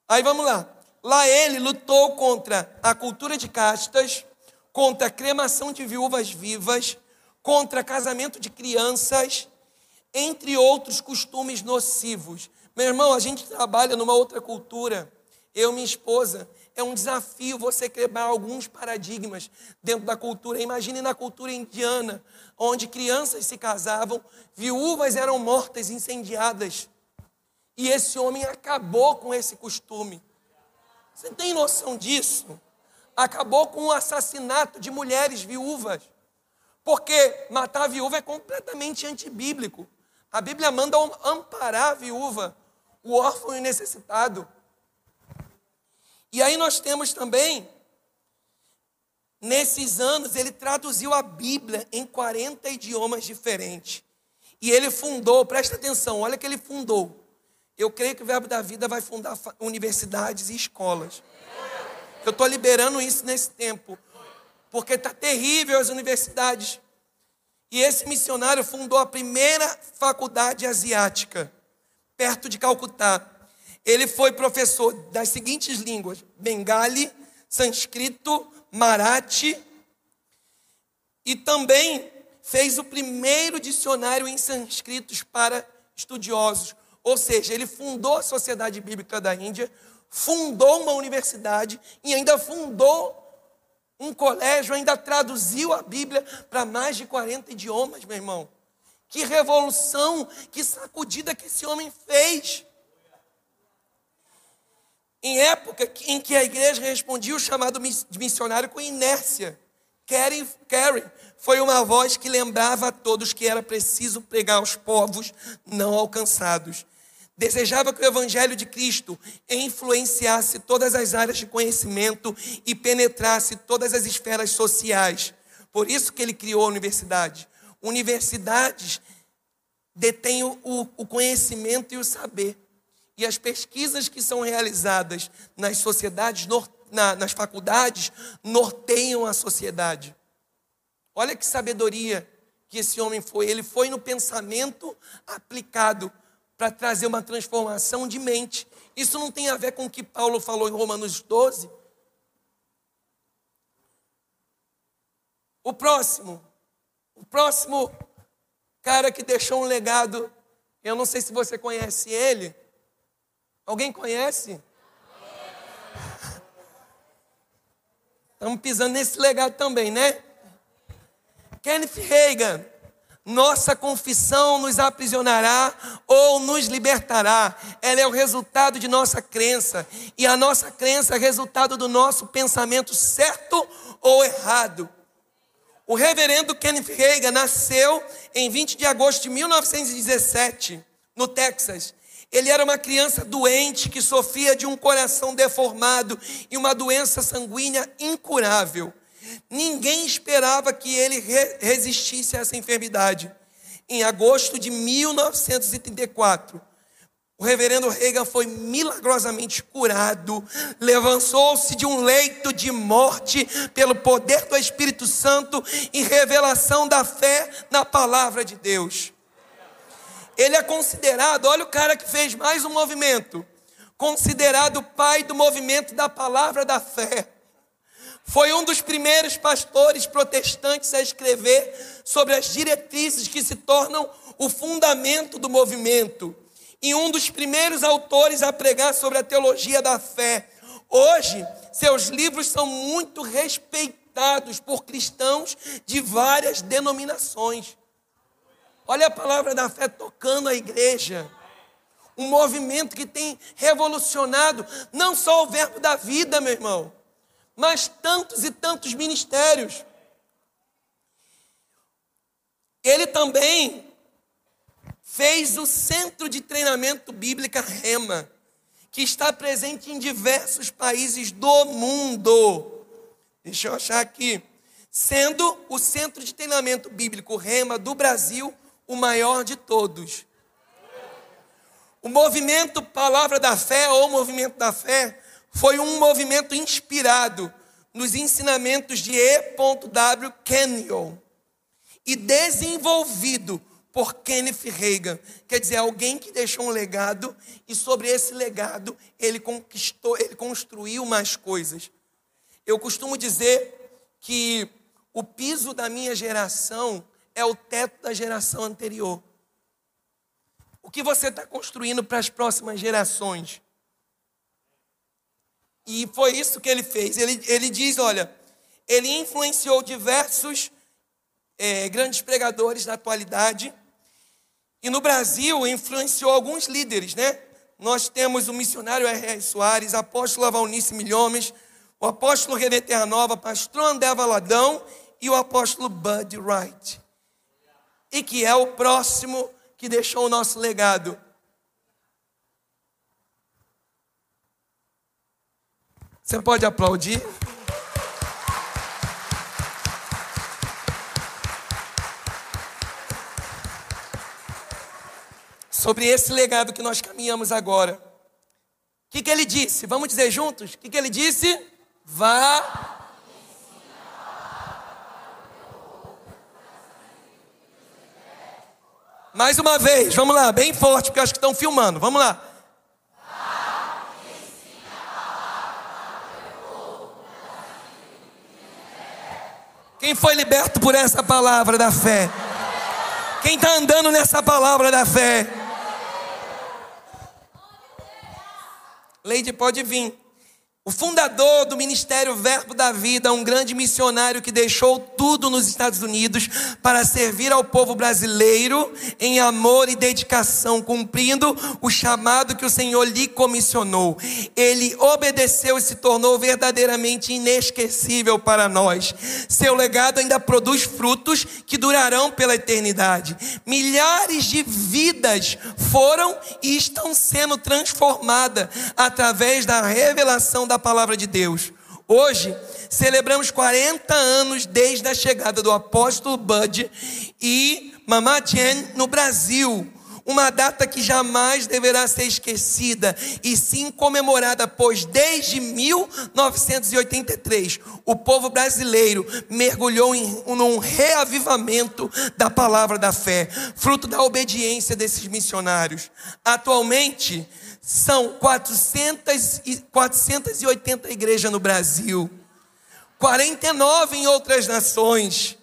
Aí vamos lá. Lá ele lutou contra a cultura de castas, contra a cremação de viúvas vivas, contra casamento de crianças, entre outros costumes nocivos. Meu irmão, a gente trabalha numa outra cultura. Eu, minha esposa, é um desafio você quebrar alguns paradigmas dentro da cultura. Imagine na cultura indiana, onde crianças se casavam, viúvas eram mortas, incendiadas. E esse homem acabou com esse costume. Você tem noção disso? Acabou com o assassinato de mulheres viúvas. Porque matar a viúva é completamente antibíblico. A Bíblia manda amparar a viúva, o órfão e necessitado. E aí nós temos também, nesses anos, ele traduziu a Bíblia em 40 idiomas diferentes. E ele fundou, presta atenção, olha que ele fundou. Eu creio que o Verbo da Vida vai fundar universidades e escolas. Eu estou liberando isso nesse tempo, porque está terrível as universidades. E esse missionário fundou a primeira faculdade asiática, perto de Calcutá. Ele foi professor das seguintes línguas: Bengali, Sânscrito, Marathi, e também fez o primeiro dicionário em sânscritos para estudiosos. Ou seja, ele fundou a Sociedade Bíblica da Índia, fundou uma universidade e ainda fundou um colégio, ainda traduziu a Bíblia para mais de 40 idiomas, meu irmão. Que revolução, que sacudida que esse homem fez. Em época em que a igreja respondia o chamado de missionário com inércia, Karen, Karen foi uma voz que lembrava a todos que era preciso pregar aos povos não alcançados. Desejava que o Evangelho de Cristo influenciasse todas as áreas de conhecimento e penetrasse todas as esferas sociais. Por isso que ele criou a universidade. Universidades detêm o, o conhecimento e o saber. E as pesquisas que são realizadas nas sociedades, na, nas faculdades, norteiam a sociedade. Olha que sabedoria que esse homem foi. Ele foi no pensamento aplicado para trazer uma transformação de mente. Isso não tem a ver com o que Paulo falou em Romanos 12. O próximo, o próximo cara que deixou um legado, eu não sei se você conhece ele, Alguém conhece? Estamos pisando nesse legado também, né? Kenneth Reagan. Nossa confissão nos aprisionará ou nos libertará. Ela é o resultado de nossa crença. E a nossa crença é resultado do nosso pensamento certo ou errado. O reverendo Kenneth Reagan nasceu em 20 de agosto de 1917, no Texas. Ele era uma criança doente que sofria de um coração deformado e uma doença sanguínea incurável. Ninguém esperava que ele re resistisse a essa enfermidade. Em agosto de 1934, o reverendo Reagan foi milagrosamente curado, levantou-se de um leito de morte pelo poder do Espírito Santo e revelação da fé na palavra de Deus. Ele é considerado, olha o cara que fez mais um movimento, considerado o pai do movimento da palavra da fé. Foi um dos primeiros pastores protestantes a escrever sobre as diretrizes que se tornam o fundamento do movimento. E um dos primeiros autores a pregar sobre a teologia da fé. Hoje, seus livros são muito respeitados por cristãos de várias denominações. Olha a palavra da fé tocando a igreja. Um movimento que tem revolucionado não só o verbo da vida, meu irmão, mas tantos e tantos ministérios. Ele também fez o centro de treinamento bíblica Rema, que está presente em diversos países do mundo. Deixa eu achar aqui. Sendo o centro de treinamento bíblico Rema do Brasil o maior de todos. O movimento Palavra da Fé, ou Movimento da Fé, foi um movimento inspirado nos ensinamentos de E.W. Kenyon e desenvolvido por Kenneth Reagan, quer dizer, alguém que deixou um legado e sobre esse legado ele conquistou, ele construiu mais coisas. Eu costumo dizer que o piso da minha geração é o teto da geração anterior. O que você está construindo para as próximas gerações? E foi isso que ele fez. Ele, ele diz: olha, ele influenciou diversos é, grandes pregadores da atualidade. E no Brasil, influenciou alguns líderes, né? nós temos o missionário R.R. Soares, apóstolo Avalnice Milhomes, o apóstolo René Terra Nova, pastor André Valadão e o apóstolo Bud Wright. E que é o próximo que deixou o nosso legado. Você pode aplaudir? Sobre esse legado que nós caminhamos agora. O que, que ele disse? Vamos dizer juntos? O que, que ele disse? Vá. Mais uma vez, vamos lá, bem forte, porque acho que estão filmando. Vamos lá. Quem foi liberto por essa palavra da fé? Quem está andando nessa palavra da fé? Leide pode vir. O fundador do Ministério Verbo da Vida, um grande missionário que deixou tudo nos Estados Unidos para servir ao povo brasileiro em amor e dedicação, cumprindo o chamado que o Senhor lhe comissionou. Ele obedeceu e se tornou verdadeiramente inesquecível para nós. Seu legado ainda produz frutos que durarão pela eternidade. Milhares de vidas foram e estão sendo transformadas através da revelação da palavra de Deus. Hoje, celebramos 40 anos desde a chegada do apóstolo Bud e Mama Jen no Brasil. Uma data que jamais deverá ser esquecida e sim comemorada, pois desde 1983 o povo brasileiro mergulhou em um reavivamento da palavra da fé, fruto da obediência desses missionários. Atualmente, são 400 e, 480 igrejas no Brasil, 49 em outras nações.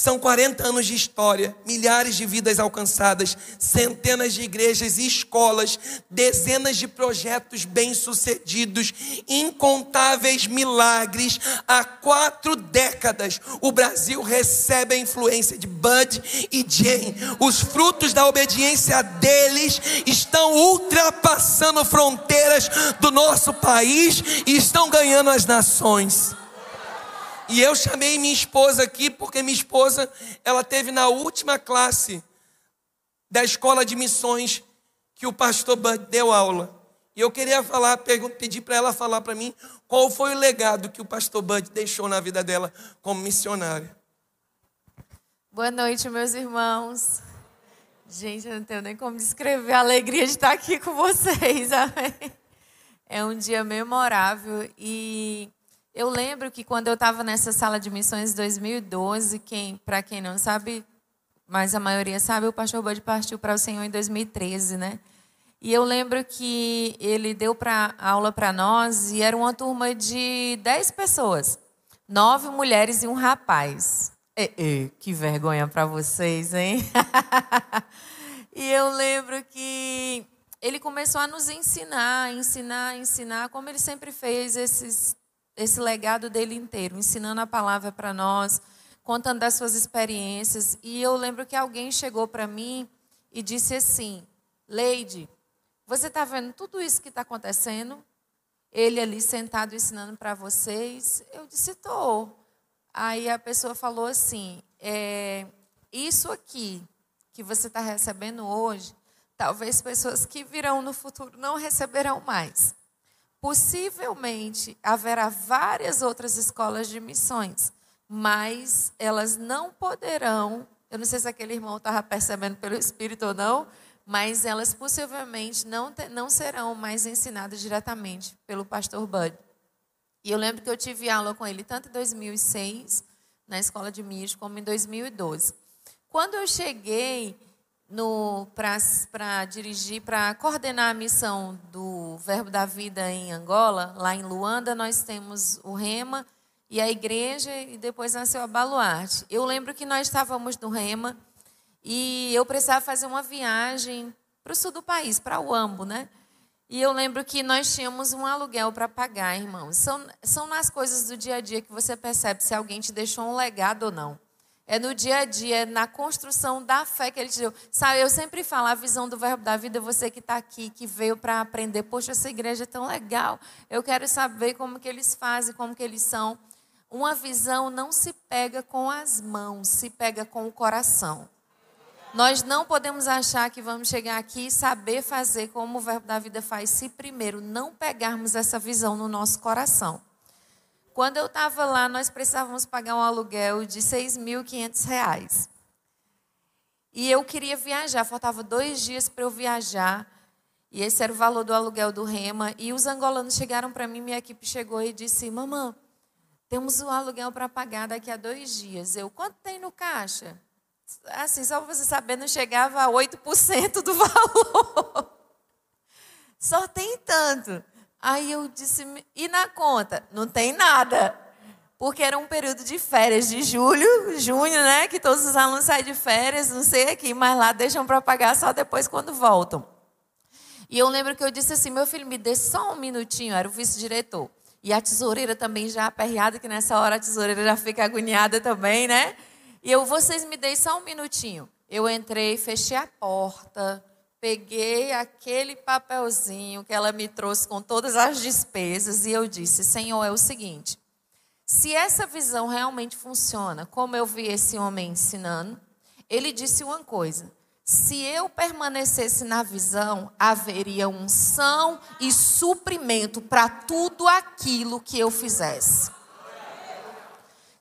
São 40 anos de história, milhares de vidas alcançadas, centenas de igrejas e escolas, dezenas de projetos bem-sucedidos, incontáveis milagres. Há quatro décadas, o Brasil recebe a influência de Bud e Jane. Os frutos da obediência deles estão ultrapassando fronteiras do nosso país e estão ganhando as nações. E eu chamei minha esposa aqui porque minha esposa, ela teve na última classe da escola de missões que o pastor Bud deu aula. E eu queria falar, pedir para ela falar para mim qual foi o legado que o pastor Bud deixou na vida dela como missionária. Boa noite, meus irmãos. Gente, eu não tenho nem como descrever a alegria de estar aqui com vocês. Amém? É um dia memorável e eu lembro que quando eu estava nessa sala de missões em 2012, quem, para quem não sabe, mas a maioria sabe, o pastor Bud partiu para o Senhor em 2013, né? E eu lembro que ele deu pra, aula para nós e era uma turma de 10 pessoas, nove mulheres e um rapaz. E, e, que vergonha para vocês, hein? e eu lembro que ele começou a nos ensinar, ensinar, ensinar, como ele sempre fez esses esse legado dele inteiro, ensinando a palavra para nós, contando das suas experiências. E eu lembro que alguém chegou para mim e disse assim: Leide, você está vendo tudo isso que está acontecendo? Ele ali sentado ensinando para vocês. Eu disse: estou. Aí a pessoa falou assim: é, Isso aqui que você está recebendo hoje, talvez pessoas que virão no futuro não receberão mais. Possivelmente haverá várias outras escolas de missões, mas elas não poderão. Eu não sei se aquele irmão estava percebendo pelo Espírito ou não, mas elas possivelmente não, te, não serão mais ensinadas diretamente pelo pastor Bud. E eu lembro que eu tive aula com ele tanto em 2006, na escola de Mias, como em 2012. Quando eu cheguei para dirigir, para coordenar a missão do Verbo da Vida em Angola, lá em Luanda, nós temos o Rema e a igreja, e depois nasceu a Baluarte. Eu lembro que nós estávamos no Rema e eu precisava fazer uma viagem para o sul do país, para o Ambo, né? E eu lembro que nós tínhamos um aluguel para pagar, irmãos. São, são nas coisas do dia a dia que você percebe se alguém te deixou um legado ou não. É no dia a dia, é na construção da fé que ele te deu. Sabe, eu sempre falo, a visão do verbo da vida, você que está aqui, que veio para aprender, poxa, essa igreja é tão legal. Eu quero saber como que eles fazem, como que eles são. Uma visão não se pega com as mãos, se pega com o coração. Nós não podemos achar que vamos chegar aqui e saber fazer como o verbo da vida faz, se primeiro não pegarmos essa visão no nosso coração. Quando eu estava lá, nós precisávamos pagar um aluguel de 6.500 reais. E eu queria viajar, faltava dois dias para eu viajar. E esse era o valor do aluguel do Rema. E os angolanos chegaram para mim, minha equipe chegou e disse: Mamãe, temos o aluguel para pagar daqui a dois dias. Eu, quanto tem no caixa? Assim, só para você saber, não chegava a 8% do valor. Só tem tanto. Aí eu disse, e na conta? Não tem nada. Porque era um período de férias de julho, junho, né? Que todos os alunos saem de férias, não sei aqui, mas lá deixam para pagar só depois quando voltam. E eu lembro que eu disse assim: meu filho, me dê só um minutinho, era o vice-diretor. E a tesoureira também já aperreada, que nessa hora a tesoureira já fica agoniada também, né? E eu, vocês me deem só um minutinho. Eu entrei, fechei a porta, peguei aquele papelzinho que ela me trouxe com todas as despesas e eu disse: Senhor, é o seguinte. Se essa visão realmente funciona, como eu vi esse homem ensinando, ele disse uma coisa: se eu permanecesse na visão, haveria unção e suprimento para tudo aquilo que eu fizesse.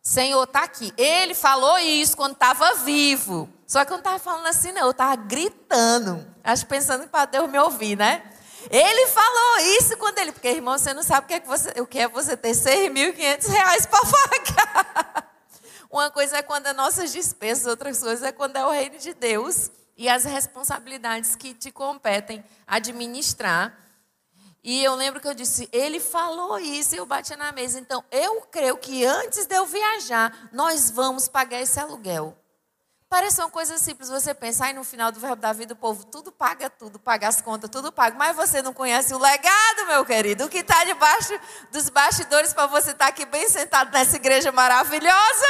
Senhor está aqui. Ele falou isso quando estava vivo. Só que eu não estava falando assim, não. Eu estava gritando. Acho pensando para Deus me ouvir, né? Ele falou isso quando ele. Porque, irmão, você não sabe o que é, que você, o que é você ter 6.500 reais para pagar. Uma coisa é quando é nossas despesas, outra coisa é quando é o reino de Deus e as responsabilidades que te competem administrar. E eu lembro que eu disse, ele falou isso e eu bati na mesa. Então, eu creio que antes de eu viajar, nós vamos pagar esse aluguel. Parece uma coisa simples, você pensar, aí no final do verbo da vida o povo tudo paga tudo, paga as contas, tudo paga. Mas você não conhece o legado, meu querido, o que está debaixo dos bastidores para você estar tá aqui bem sentado nessa igreja maravilhosa.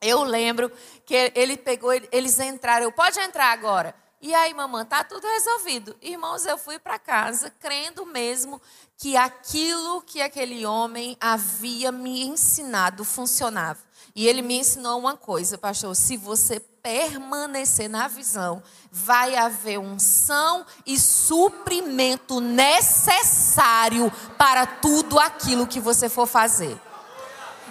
Eu lembro que ele pegou, eles entraram, eu pode entrar agora. E aí, mamãe, tá tudo resolvido. Irmãos, eu fui para casa crendo mesmo que aquilo que aquele homem havia me ensinado funcionava. E ele me ensinou uma coisa, pastor: se você permanecer na visão, vai haver unção e suprimento necessário para tudo aquilo que você for fazer.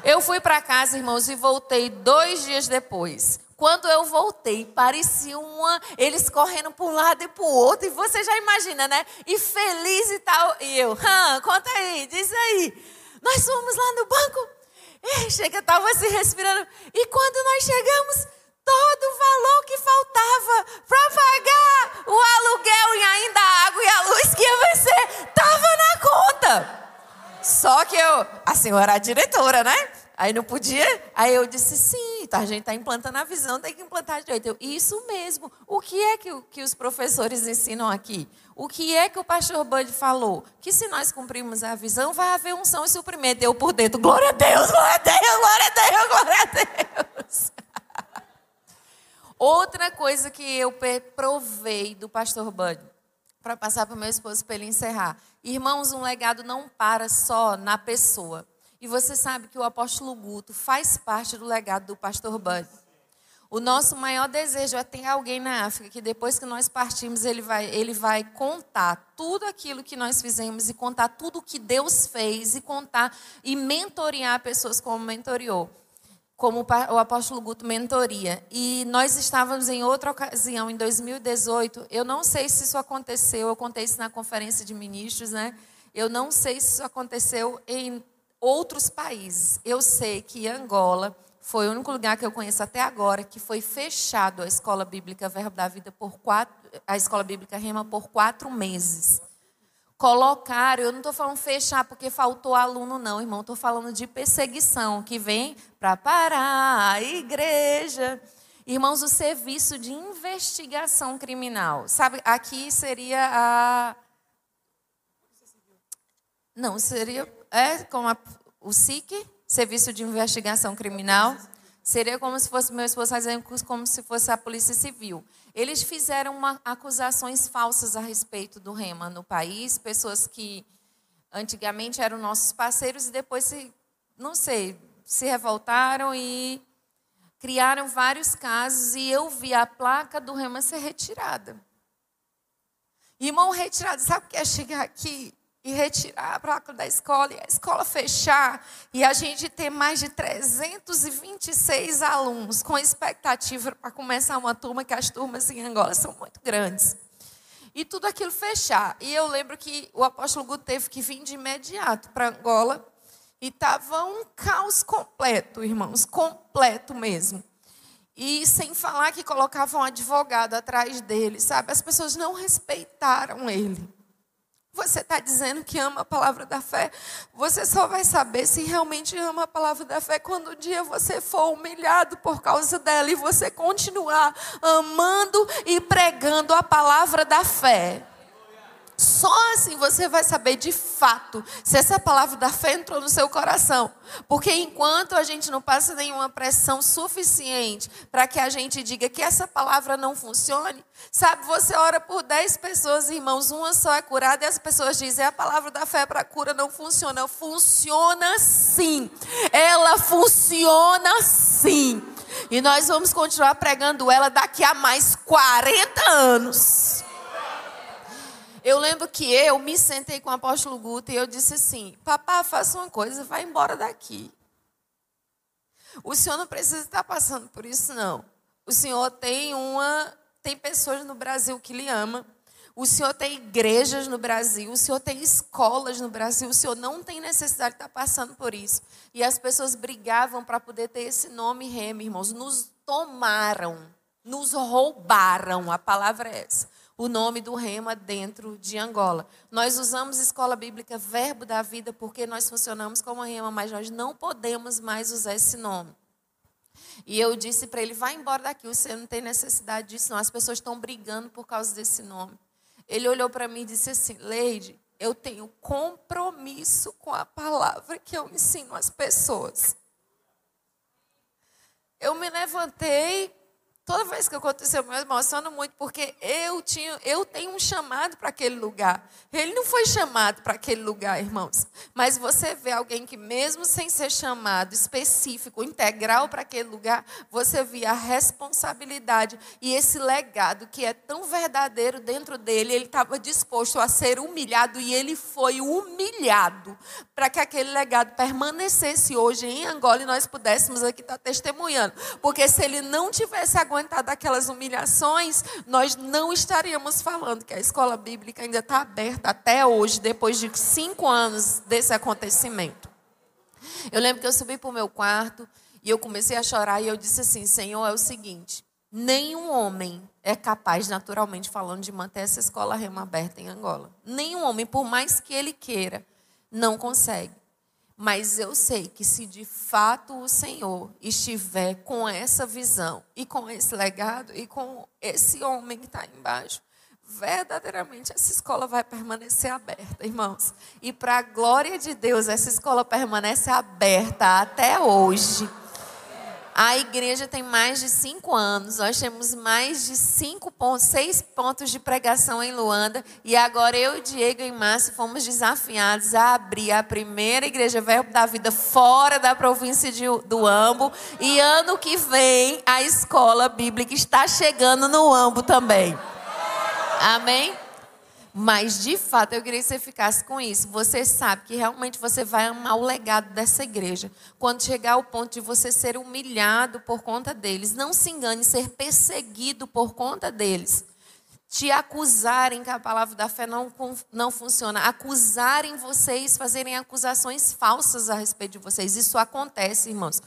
Eu fui para casa, irmãos, e voltei dois dias depois. Quando eu voltei, parecia uma. Eles correndo para um lado e para o outro. E você já imagina, né? E feliz e tal. E eu, Hã, conta aí, diz aí. Nós fomos lá no banco. Chega, estava se respirando. E quando nós chegamos, todo o valor que faltava para pagar o aluguel e ainda a água e a luz que ia vencer, estava na conta. Só que eu, a senhora é a diretora, né? Aí não podia. Aí eu disse, sim, tá, a gente está implantando a visão, tem que implantar direito. Isso mesmo. O que é que, que os professores ensinam aqui? O que é que o pastor Bud falou? Que se nós cumprirmos a visão, vai haver unção e suprimento. Eu por dentro, glória a Deus, glória a Deus, glória a Deus, glória a Deus. Outra coisa que eu provei do pastor Bud, para passar para o meu esposo para ele encerrar. Irmãos, um legado não para só na pessoa e você sabe que o apóstolo Guto faz parte do legado do pastor Bud. O nosso maior desejo é ter alguém na África que depois que nós partimos, ele vai, ele vai contar tudo aquilo que nós fizemos e contar tudo o que Deus fez e contar e mentorear pessoas como mentoriou, como o apóstolo Guto mentoria. E nós estávamos em outra ocasião, em 2018, eu não sei se isso aconteceu, eu contei isso na conferência de ministros, né? Eu não sei se isso aconteceu em outros países. Eu sei que Angola foi o único lugar que eu conheço até agora que foi fechado a escola bíblica Verbo da Vida por quatro, a escola bíblica Rema por quatro meses. Colocaram, eu não estou falando fechar porque faltou aluno, não, irmão. Estou falando de perseguição que vem para parar a igreja. Irmãos, o serviço de investigação criminal. Sabe, aqui seria a. Não, seria é como a, o SIC, Serviço de Investigação Criminal. Seria como se fosse meu esposo fazendo como se fosse a polícia civil. Eles fizeram uma, acusações falsas a respeito do Rema no país, pessoas que antigamente eram nossos parceiros e depois se, não sei, se revoltaram e criaram vários casos e eu vi a placa do Rema ser retirada. Irmão retirado, sabe o que é chegar aqui e retirar a placa da escola e a escola fechar e a gente ter mais de 326 alunos com expectativa para começar uma turma que as turmas em Angola são muito grandes. E tudo aquilo fechar. E eu lembro que o apóstolo Guto teve que vir de imediato para Angola e estava um caos completo, irmãos, completo mesmo. E sem falar que colocavam um advogado atrás dele, sabe? As pessoas não respeitaram ele. Você está dizendo que ama a palavra da fé? Você só vai saber se realmente ama a palavra da fé quando um dia você for humilhado por causa dela e você continuar amando e pregando a palavra da fé. Só assim você vai saber de fato se essa palavra da fé entrou no seu coração. Porque enquanto a gente não passa nenhuma pressão suficiente para que a gente diga que essa palavra não funcione, sabe, você ora por 10 pessoas, irmãos, uma só é curada e as pessoas dizem a palavra da fé para cura não funciona. Funciona sim. Ela funciona sim. E nós vamos continuar pregando ela daqui a mais 40 anos. Eu lembro que eu me sentei com o apóstolo Guto e eu disse assim: Papá, faça uma coisa, vai embora daqui. O senhor não precisa estar passando por isso, não. O senhor tem uma. Tem pessoas no Brasil que lhe amam. O senhor tem igrejas no Brasil, o senhor tem escolas no Brasil, o senhor não tem necessidade de estar passando por isso. E as pessoas brigavam para poder ter esse nome Rema, irmãos. Nos tomaram, nos roubaram, a palavra é essa o nome do Rema dentro de Angola. Nós usamos escola bíblica Verbo da Vida porque nós funcionamos como Rema, mas nós não podemos mais usar esse nome. E eu disse para ele: vai embora daqui, você não tem necessidade disso, não. As pessoas estão brigando por causa desse nome. Ele olhou para mim e disse assim: Leide, eu tenho compromisso com a palavra que eu ensino às pessoas. Eu me levantei, Toda vez que aconteceu, eu me emociono muito, porque eu, tinha, eu tenho um chamado para aquele lugar. Ele não foi chamado para aquele lugar, irmãos. Mas você vê alguém que, mesmo sem ser chamado específico, integral para aquele lugar, você vê a responsabilidade e esse legado que é tão verdadeiro dentro dele. Ele estava disposto a ser humilhado e ele foi humilhado para que aquele legado permanecesse hoje em Angola e nós pudéssemos aqui estar testemunhando. Porque se ele não tivesse aguentado, aguentar daquelas humilhações, nós não estaríamos falando que a escola bíblica ainda está aberta até hoje, depois de cinco anos desse acontecimento. Eu lembro que eu subi para o meu quarto e eu comecei a chorar e eu disse assim: Senhor, é o seguinte, nenhum homem é capaz, naturalmente falando, de manter essa escola rema aberta em Angola. Nenhum homem, por mais que ele queira, não consegue. Mas eu sei que se de fato o Senhor estiver com essa visão e com esse legado e com esse homem que está embaixo, verdadeiramente essa escola vai permanecer aberta, irmãos. E para a glória de Deus, essa escola permanece aberta até hoje. A igreja tem mais de cinco anos, nós temos mais de cinco pontos, seis pontos de pregação em Luanda. E agora eu, Diego e Márcio fomos desafiados a abrir a primeira igreja Verbo da Vida fora da província de, do Ambo. E ano que vem a escola bíblica está chegando no Ambo também. Amém? Mas de fato eu queria que você ficasse com isso. Você sabe que realmente você vai amar o legado dessa igreja. Quando chegar ao ponto de você ser humilhado por conta deles, não se engane, ser perseguido por conta deles. Te acusarem que a palavra da fé não, não funciona. Acusarem vocês, fazerem acusações falsas a respeito de vocês. Isso acontece, irmãos.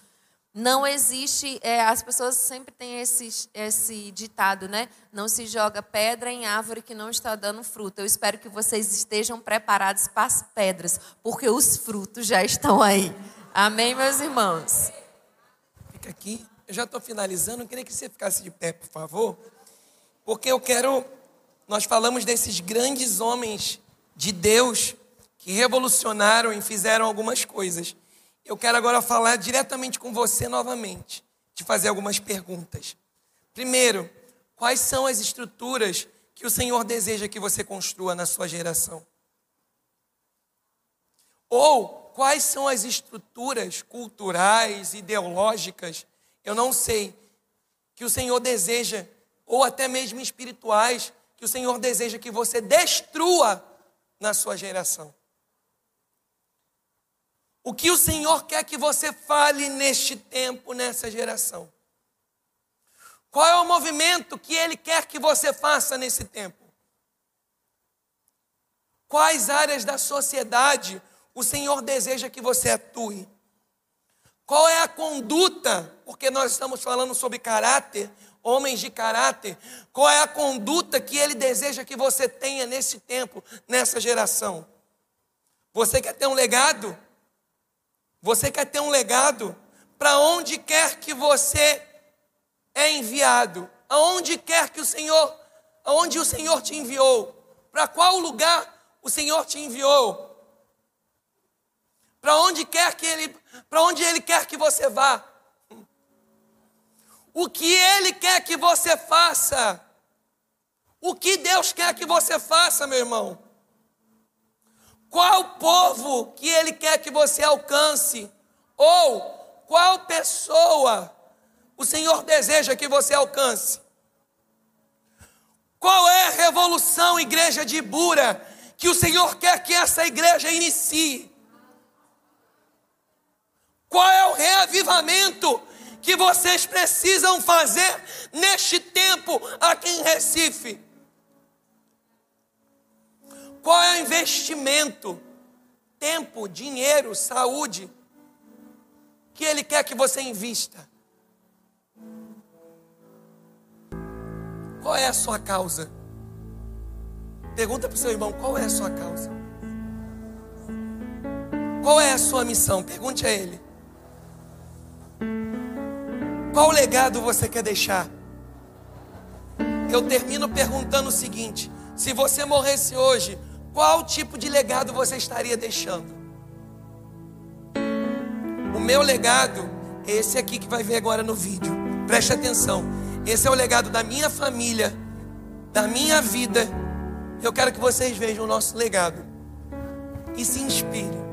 Não existe, é, as pessoas sempre têm esse, esse ditado, né? Não se joga pedra em árvore que não está dando fruto. Eu espero que vocês estejam preparados para as pedras, porque os frutos já estão aí. Amém, meus irmãos? Fica aqui. Eu já estou finalizando. Eu queria que você ficasse de pé, por favor. Porque eu quero. Nós falamos desses grandes homens de Deus que revolucionaram e fizeram algumas coisas. Eu quero agora falar diretamente com você novamente. te fazer algumas perguntas. Primeiro, quais são as estruturas que o Senhor deseja que você construa na sua geração? Ou quais são as estruturas culturais, ideológicas, eu não sei, que o Senhor deseja, ou até mesmo espirituais, que o Senhor deseja que você destrua na sua geração. O que o Senhor quer que você fale neste tempo, nessa geração? Qual é o movimento que Ele quer que você faça nesse tempo? Quais áreas da sociedade o Senhor deseja que você atue? Qual é a conduta? Porque nós estamos falando sobre caráter, homens de caráter. Qual é a conduta que Ele deseja que você tenha nesse tempo, nessa geração? Você quer ter um legado? Você quer ter um legado? Para onde quer que você é enviado? Aonde quer que o Senhor, aonde o Senhor te enviou? Para qual lugar o Senhor te enviou? Para onde quer que ele, para onde ele quer que você vá? O que ele quer que você faça? O que Deus quer que você faça, meu irmão? Qual povo que ele quer que você alcance? Ou qual pessoa o Senhor deseja que você alcance? Qual é a revolução, igreja de Bura, que o Senhor quer que essa igreja inicie? Qual é o reavivamento que vocês precisam fazer neste tempo aqui em Recife? Qual é o investimento, tempo, dinheiro, saúde, que Ele quer que você invista? Qual é a sua causa? Pergunta para o seu irmão: qual é a sua causa? Qual é a sua missão? Pergunte a ele. Qual legado você quer deixar? Eu termino perguntando o seguinte: se você morresse hoje, qual tipo de legado você estaria deixando? O meu legado é esse aqui que vai ver agora no vídeo. Preste atenção. Esse é o legado da minha família, da minha vida. Eu quero que vocês vejam o nosso legado e se inspirem.